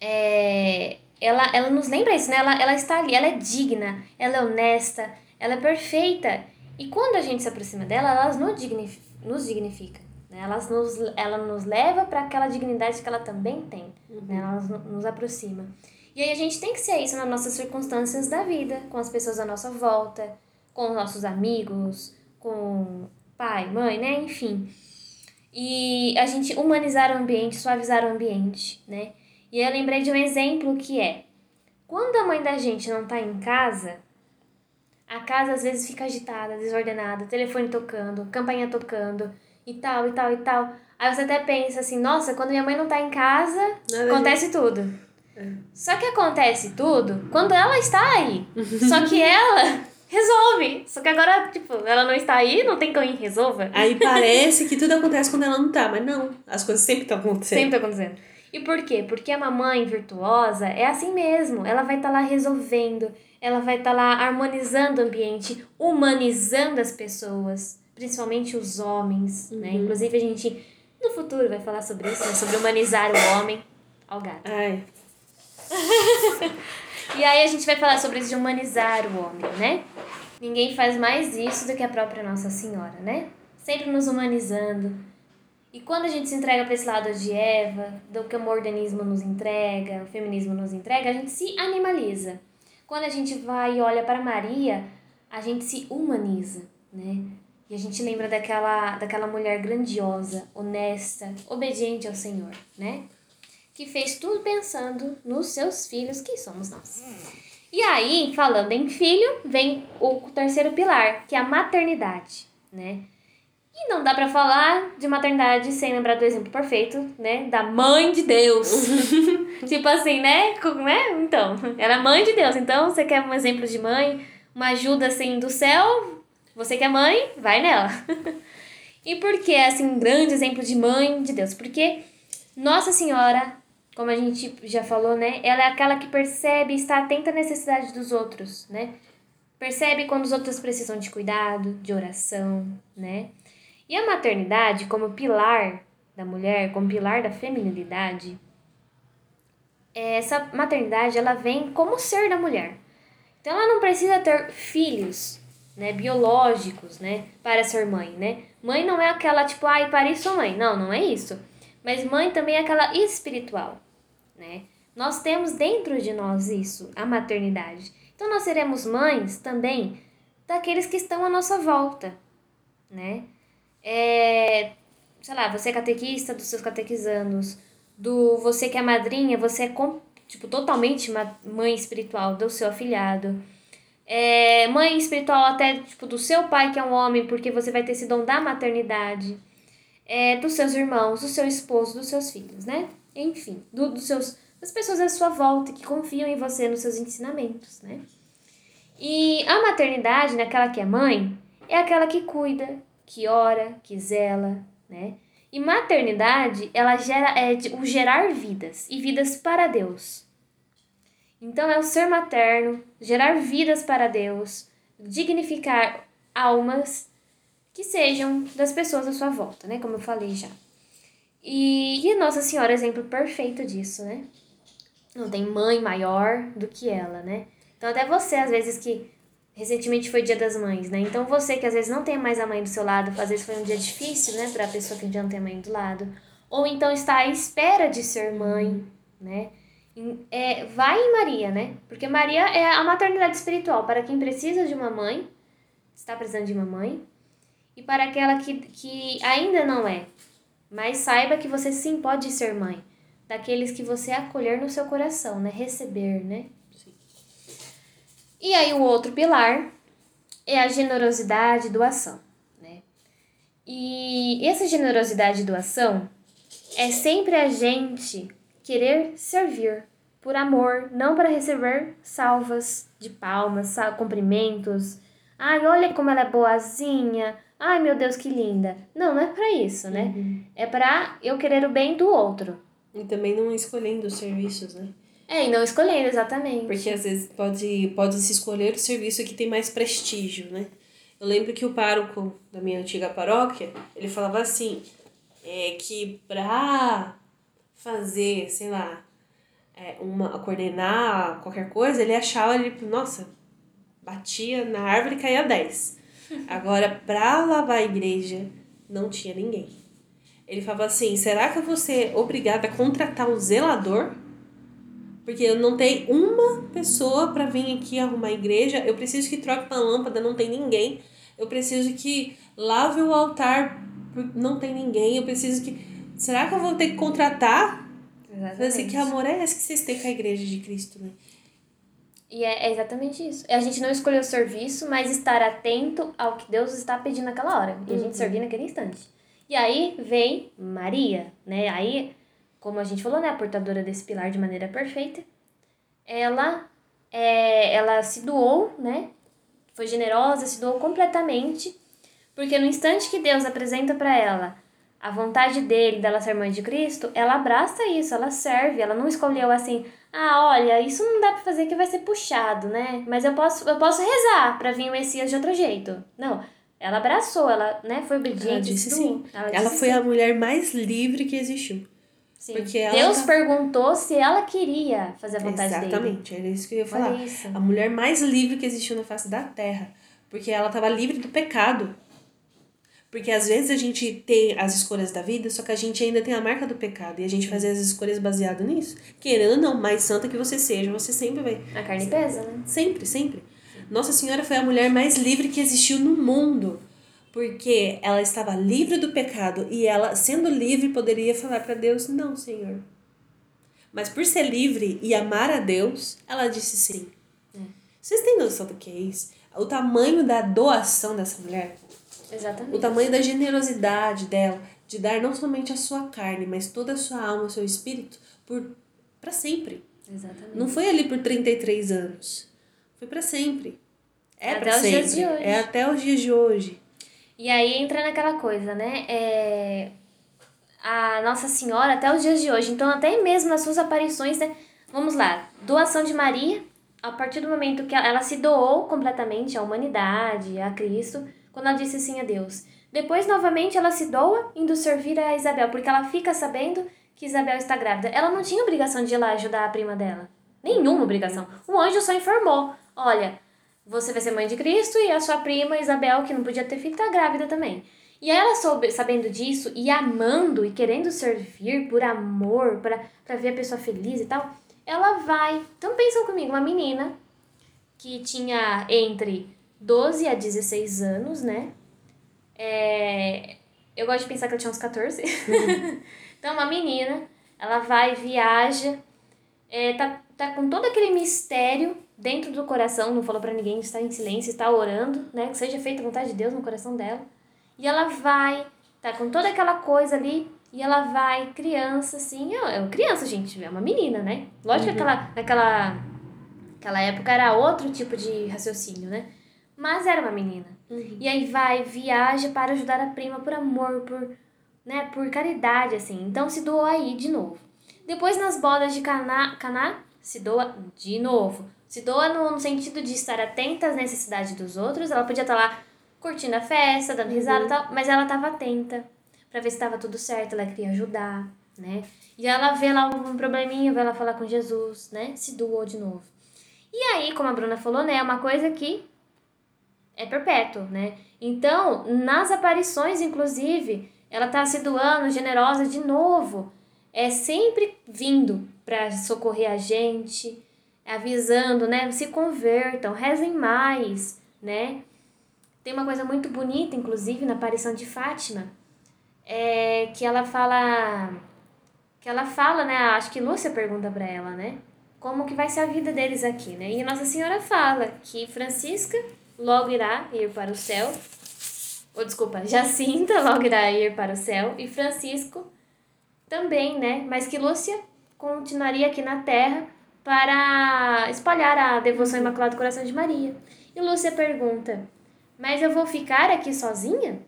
é, ela, ela nos lembra isso, né? Ela, ela está ali, ela é digna, ela é honesta, ela é perfeita. E quando a gente se aproxima dela, ela nos, dignif nos dignifica. Né? Ela, nos, ela nos leva para aquela dignidade que ela também tem. Né? Ela nos, nos aproxima. E aí a gente tem que ser isso nas nossas circunstâncias da vida, com as pessoas à nossa volta, com os nossos amigos, com pai, mãe, né? Enfim. E a gente humanizar o ambiente, suavizar o ambiente, né? E eu lembrei de um exemplo que é: quando a mãe da gente não tá em casa, a casa às vezes fica agitada, desordenada, telefone tocando, campainha tocando e tal, e tal, e tal. Aí você até pensa assim: nossa, quando minha mãe não tá em casa, Nada acontece tudo. Só que acontece tudo quando ela está aí. Só que ela resolve. Só que agora, tipo, ela não está aí, não tem quem resolva. Aí parece que tudo acontece quando ela não tá, mas não. As coisas sempre estão acontecendo. Sempre tá acontecendo. E por quê? Porque a mamãe virtuosa é assim mesmo. Ela vai estar lá resolvendo, ela vai estar lá harmonizando o ambiente, humanizando as pessoas, principalmente os homens, né? Inclusive a gente no futuro vai falar sobre isso, né? sobre humanizar o homem, ao gato. Ai. e aí a gente vai falar sobre isso de humanizar o homem, né? Ninguém faz mais isso do que a própria Nossa Senhora, né? Sempre nos humanizando. E quando a gente se entrega para esse lado de Eva, do que o modernismo nos entrega, o feminismo nos entrega, a gente se animaliza. Quando a gente vai e olha para Maria, a gente se humaniza, né? E a gente lembra daquela, daquela mulher grandiosa, honesta, obediente ao Senhor, né? Que fez tudo pensando nos seus filhos, que somos nós. E aí, falando em filho, vem o terceiro pilar, que é a maternidade, né? E não dá para falar de maternidade sem lembrar do exemplo perfeito, né? Da mãe de Deus. tipo assim, né? né? Então, ela é mãe de Deus. Então, você quer um exemplo de mãe, uma ajuda assim do céu? Você que é mãe, vai nela. e por que, assim, um grande exemplo de mãe de Deus? Porque Nossa Senhora, como a gente já falou, né? Ela é aquela que percebe e está atenta à necessidade dos outros, né? Percebe quando os outros precisam de cuidado, de oração, né? E a maternidade, como pilar da mulher, como pilar da feminilidade, essa maternidade ela vem como ser da mulher. Então ela não precisa ter filhos, né, biológicos, né, para ser mãe, né? Mãe não é aquela tipo, ai, pari sua mãe. Não, não é isso. Mas mãe também é aquela espiritual, né? Nós temos dentro de nós isso, a maternidade. Então nós seremos mães também daqueles que estão à nossa volta, né? É, sei lá, você é catequista dos seus catequizandos, do você que é madrinha, você é com, tipo, totalmente mãe espiritual do seu afilhado. É, mãe espiritual até tipo do seu pai que é um homem, porque você vai ter esse dom da maternidade. É, dos seus irmãos, do seu esposo, dos seus filhos, né? Enfim, do, dos seus das pessoas à sua volta que confiam em você nos seus ensinamentos, né? E a maternidade, naquela que é mãe, é aquela que cuida, que ora, que zela, né? E maternidade, ela gera é o gerar vidas e vidas para Deus. Então é o ser materno, gerar vidas para Deus, dignificar almas que sejam das pessoas à sua volta, né? Como eu falei já. E, e Nossa Senhora é exemplo perfeito disso, né? Não tem mãe maior do que ela, né? Então até você, às vezes, que Recentemente foi Dia das Mães, né? Então você que às vezes não tem mais a mãe do seu lado, às vezes foi um dia difícil, né, para a pessoa que já não tem a mãe do lado, ou então está à espera de ser mãe, né? É, vai em Maria, né? Porque Maria é a maternidade espiritual para quem precisa de uma mãe, está precisando de uma mãe, e para aquela que, que ainda não é. Mas saiba que você sim pode ser mãe, daqueles que você acolher no seu coração, né? Receber, né? E aí o outro pilar é a generosidade e doação, né? E essa generosidade e doação é sempre a gente querer servir por amor, não para receber salvas de palmas, cumprimentos. Ai, olha como ela é boazinha. Ai, meu Deus, que linda. Não, não é para isso, né? Uhum. É para eu querer o bem do outro. E também não escolhendo os serviços, né? É, e não escolhendo, exatamente. Porque às vezes pode, pode se escolher o serviço que tem mais prestígio, né? Eu lembro que o pároco da minha antiga paróquia, ele falava assim, é que pra fazer, sei lá, é, uma, coordenar qualquer coisa, ele achava, ele, nossa, batia na árvore e caía 10. Agora, pra lavar a igreja, não tinha ninguém. Ele falava assim, será que eu vou ser obrigada a contratar um zelador porque eu não tenho uma pessoa para vir aqui arrumar a igreja. Eu preciso que troque uma lâmpada, não tem ninguém. Eu preciso que lave o altar, não tem ninguém. Eu preciso que. Será que eu vou ter que contratar? Exatamente. Assim, que amor é esse que vocês têm com a igreja de Cristo, né? E é, é exatamente isso. A gente não escolheu o serviço, mas estar atento ao que Deus está pedindo naquela hora. E a gente uhum. servir naquele instante. E aí vem Maria, né? Aí como a gente falou, né, a portadora desse pilar de maneira perfeita, ela, é, ela se doou, né, foi generosa, se doou completamente, porque no instante que Deus apresenta para ela a vontade dele, dela ser mãe de Cristo, ela abraça isso, ela serve, ela não escolheu assim, ah, olha, isso não dá para fazer que vai ser puxado, né? Mas eu posso, eu posso rezar para vir o Messias de outro jeito. Não, ela abraçou, ela, né, foi obediente. Ela disse sim. Ela, ela foi sim. a mulher mais livre que existiu. Sim. Porque Deus tá- perguntou se ela queria fazer a vontade dele. Exatamente, era isso que eu ia falar. A mulher mais livre que existiu na face da terra. Porque ela estava livre do pecado. Porque às vezes a gente tem as escolhas da vida, só que a gente ainda tem a marca do pecado. E a gente faz as escolhas baseado nisso. Querendo ou não, mais santa que você seja, você sempre vai. A carne pesa, né? Sempre, sempre. Nossa Senhora foi a mulher mais livre que existiu no mundo. Porque ela estava livre do pecado e ela, sendo livre, poderia falar para Deus: Não, Senhor. Mas por ser livre e amar a Deus, ela disse sim. Vocês têm noção do que é isso? O tamanho da doação dessa mulher? O Exatamente. tamanho da generosidade dela de dar não somente a sua carne, mas toda a sua alma, o seu espírito, por para sempre. Exatamente. Não foi ali por 33 anos. Foi para sempre. É Até para os sempre. dias de hoje. É até os dias de hoje. E aí entra naquela coisa, né? É... A Nossa Senhora até os dias de hoje. Então, até mesmo nas suas aparições, né? Vamos lá. Doação de Maria, a partir do momento que ela se doou completamente à humanidade, a Cristo, quando ela disse sim a Deus. Depois, novamente, ela se doa indo servir a Isabel, porque ela fica sabendo que Isabel está grávida. Ela não tinha obrigação de ir lá ajudar a prima dela. Nenhuma obrigação. O anjo só informou: olha, você vai ser mãe de Cristo e a sua prima Isabel, que não podia ter filho, está grávida também. E ela soube, sabendo disso e amando e querendo servir por amor, para ver a pessoa feliz e tal, ela vai. Então pensam comigo, uma menina que tinha entre 12 a 16 anos, né? É, eu gosto de pensar que ela tinha uns 14. então, uma menina, ela vai, viaja, é, tá, tá com todo aquele mistério dentro do coração, não falou para ninguém, está em silêncio, está orando, né? Que seja feita a vontade de Deus no coração dela. E ela vai, tá com toda aquela coisa ali, e ela vai, criança, assim, ó, é uma criança, gente, é uma menina, né? Lógico que aquela, naquela, naquela época era outro tipo de raciocínio, né? Mas era uma menina. E aí vai, viaja para ajudar a prima por amor, por, né, por caridade, assim. Então se doou aí de novo. Depois nas bodas de Caná, Caná se doa de novo. Se doa no, no sentido de estar atenta às necessidades dos outros. Ela podia estar lá curtindo a festa, dando risada e tal, mas ela estava atenta para ver se estava tudo certo, ela queria ajudar, né? E ela vê lá um probleminha, vai lá falar com Jesus, né? Se doou de novo. E aí, como a Bruna falou, né, é uma coisa que é perpétuo, né? Então, nas aparições, inclusive, ela tá se doando, generosa de novo. É sempre vindo para socorrer a gente, avisando, né? Se convertam, rezem mais, né? Tem uma coisa muito bonita, inclusive, na aparição de Fátima, é que ela fala que ela fala, né? Acho que Lúcia pergunta para ela, né? Como que vai ser a vida deles aqui, né? E Nossa Senhora fala que Francisca logo irá ir para o céu. Ou desculpa, Jacinta logo irá ir para o céu e Francisco também, né? Mas que Lúcia continuaria aqui na terra para espalhar a devoção imaculada do coração de Maria. E Lúcia pergunta: "Mas eu vou ficar aqui sozinha?"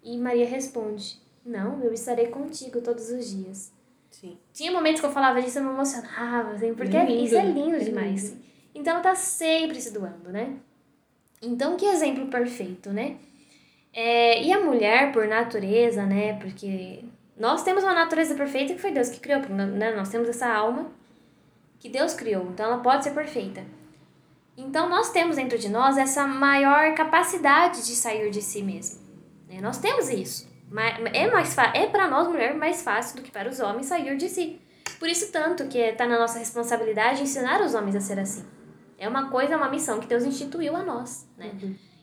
E Maria responde: "Não, eu estarei contigo todos os dias." Sim. Tinha momentos que eu falava disso e eu me emocionava, assim, porque É lindo, isso é lindo é demais. lindo. Então ela tá sempre se doando, né? Então, que exemplo perfeito, né? É, e a mulher, por natureza, né? Porque nós temos uma natureza perfeita que foi Deus que criou, né? Nós temos essa alma que Deus criou, então ela pode ser perfeita. Então, nós temos dentro de nós essa maior capacidade de sair de si mesmo. Né? Nós temos isso. É, mais é para nós, mulher, mais fácil do que para os homens sair de si. Por isso, tanto que está na nossa responsabilidade ensinar os homens a ser assim. É uma coisa, uma missão que Deus instituiu a nós, né?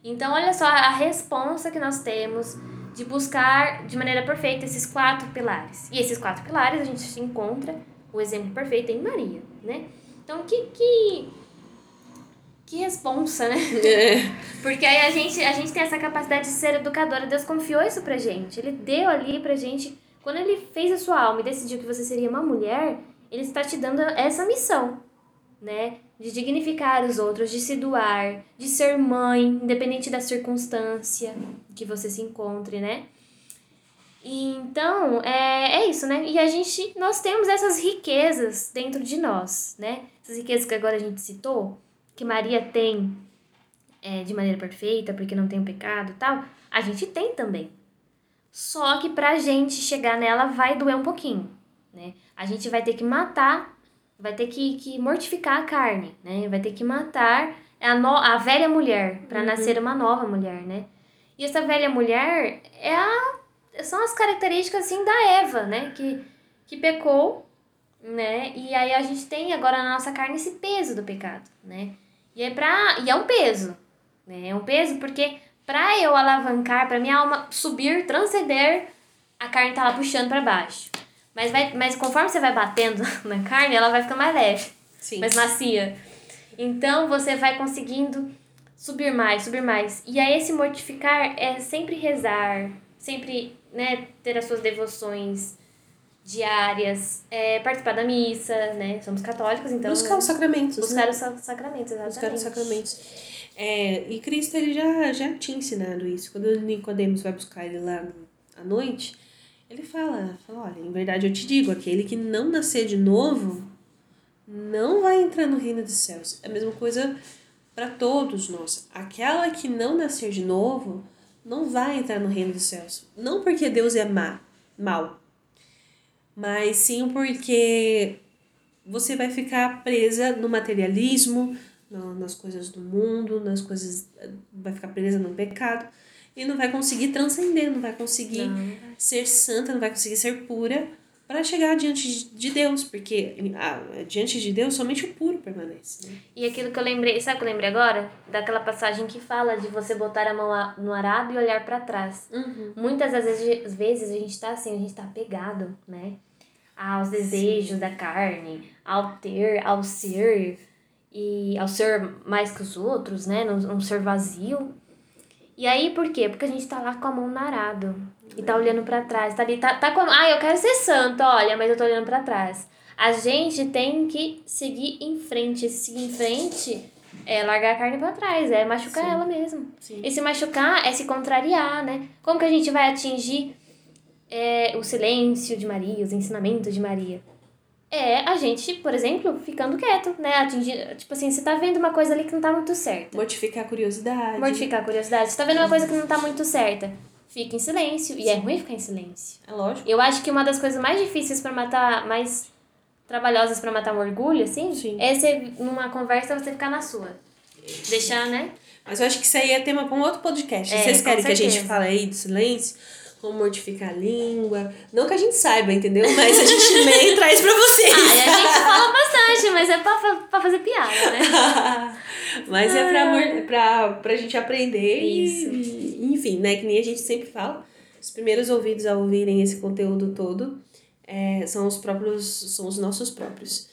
Então, olha só a responsa que nós temos de buscar de maneira perfeita esses quatro pilares. E esses quatro pilares a gente encontra o exemplo perfeito em Maria, né? Então, que que que responsa, né? É. Porque aí a gente, a gente tem essa capacidade de ser educadora. Deus confiou isso pra gente. Ele deu ali pra gente. Quando ele fez a sua alma e decidiu que você seria uma mulher, ele está te dando essa missão, né? De dignificar os outros, de se doar, de ser mãe, independente da circunstância que você se encontre, né? E Então, é, é isso, né? E a gente, nós temos essas riquezas dentro de nós, né? Essas riquezas que agora a gente citou, que Maria tem é, de maneira perfeita, porque não tem o pecado e tal, a gente tem também. Só que pra gente chegar nela vai doer um pouquinho, né? A gente vai ter que matar, vai ter que, que mortificar a carne, né? Vai ter que matar a, no, a velha mulher para Uhum. nascer uma nova mulher, né? E essa velha mulher é a, são as características assim da Eva, né? Que, que pecou, né? E aí a gente tem agora na nossa carne esse peso do pecado, né? E é pra, e é um peso, né? É um peso porque pra eu alavancar, pra minha alma subir, transcender, a carne tá lá puxando pra baixo. Mas vai, mas conforme você vai batendo na carne, ela vai ficando mais leve Sim. mais macia. Então você vai conseguindo subir mais, subir mais. E aí esse mortificar é sempre rezar, sempre né, ter as suas devoções diárias, é, participar da missa, né? Somos católicos, então Buscar os sacramentos. né? buscar os sa- sacramentos, exatamente. buscar os sacramentos. É, e Cristo ele já, já tinha ensinado isso. Quando Nicodemos vai buscar ele lá à noite, ele fala, fala, olha, em verdade eu te digo, aquele que não nascer de novo não vai entrar no reino dos céus. É a mesma coisa para todos nós. Aquela que não nascer de novo não vai entrar no reino dos céus. Não porque Deus é má, mal, mas sim porque você vai ficar presa no materialismo, nas coisas do mundo, nas coisas. vai ficar presa no pecado e não vai conseguir transcender, não vai conseguir Não. ser santa, não vai conseguir ser pura para chegar diante de Deus, porque ah, diante de Deus somente o puro permanece. Né? E aquilo que eu lembrei, sabe o que eu lembrei agora? Daquela passagem que fala de você botar a mão no arado e olhar para trás. Uhum. Muitas das vezes, vezes a gente tá assim, a gente tá apegado, né? Aos desejos da carne, ao ter, ao ser, e ao ser mais que os outros, né? Num ser vazio. E aí, por quê? Porque a gente tá lá com a mão no arado. E tá olhando para trás. Tá ali, tá, tá com. Ah, eu quero ser santo, olha, mas eu tô olhando para trás. A gente tem que seguir em frente. Se seguir em frente é largar a carne para trás, é machucar Sim. ela mesmo. Sim. E se machucar é se contrariar, né? Como que a gente vai atingir é, o silêncio de Maria, os ensinamentos de Maria? É a gente, por exemplo, ficando quieto, né? Atingir, tipo assim, você tá vendo uma coisa ali que não tá muito certa. Mortificar a curiosidade. Mortificar a curiosidade. Você tá vendo uma coisa que não tá muito certa. Fica em silêncio. E é ruim ficar em silêncio. É lógico. Eu acho que uma das coisas mais difíceis pra matar, mais trabalhosas pra matar o orgulho, assim, Sim. é você, numa conversa, você ficar na sua. Deixar, né? Mas eu acho que isso aí é tema para um outro podcast. É, Vocês querem que a gente fale aí do silêncio? Como mortificar a língua? Não que a gente saiba, entendeu? Mas a gente e traz pra vocês. Ah, a gente fala bastante, mas é pra, pra fazer piada, né? Mas é pra, amor- pra, pra gente aprender Isso. e, e, enfim, né? Que nem a gente sempre fala. Os primeiros ouvidos a ouvirem esse conteúdo todo é, são os próprios, são os nossos próprios.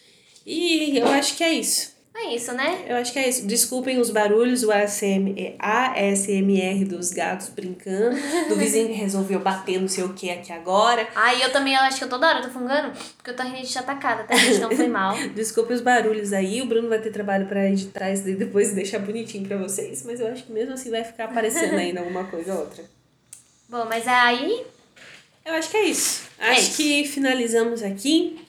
E eu acho que é isso. É isso, né? Eu acho que é isso. Desculpem os barulhos, o ASM, ASMR dos gatos brincando, do vizinho que resolveu bater não sei o que aqui agora. Aí eu também eu acho que eu toda hora tô fungando, porque eu tô rindo de atacada, tá? Gente, não foi mal. Desculpem os barulhos aí, o Bruno vai ter trabalho pra editar isso e depois deixar bonitinho pra vocês, mas eu acho que mesmo assim vai ficar aparecendo ainda alguma coisa ou outra. Bom, mas aí. Eu acho que é isso. É acho isso. que finalizamos aqui.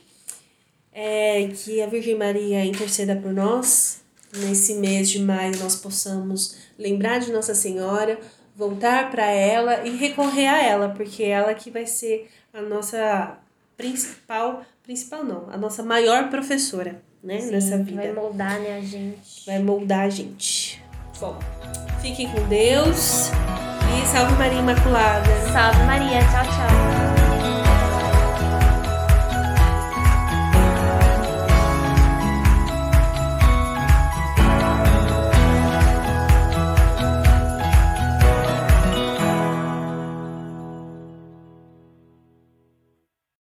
É, que a Virgem Maria interceda por nós. Nesse mês de maio nós possamos lembrar de Nossa Senhora, voltar para ela e recorrer a ela, porque ela que vai ser a nossa principal, principal não, a nossa maior professora, né, nessa Sim, vida. Vai moldar, né, a gente. vai moldar a gente. Bom, fiquem com Deus e salve Maria Imaculada. Salve Maria, tchau, tchau.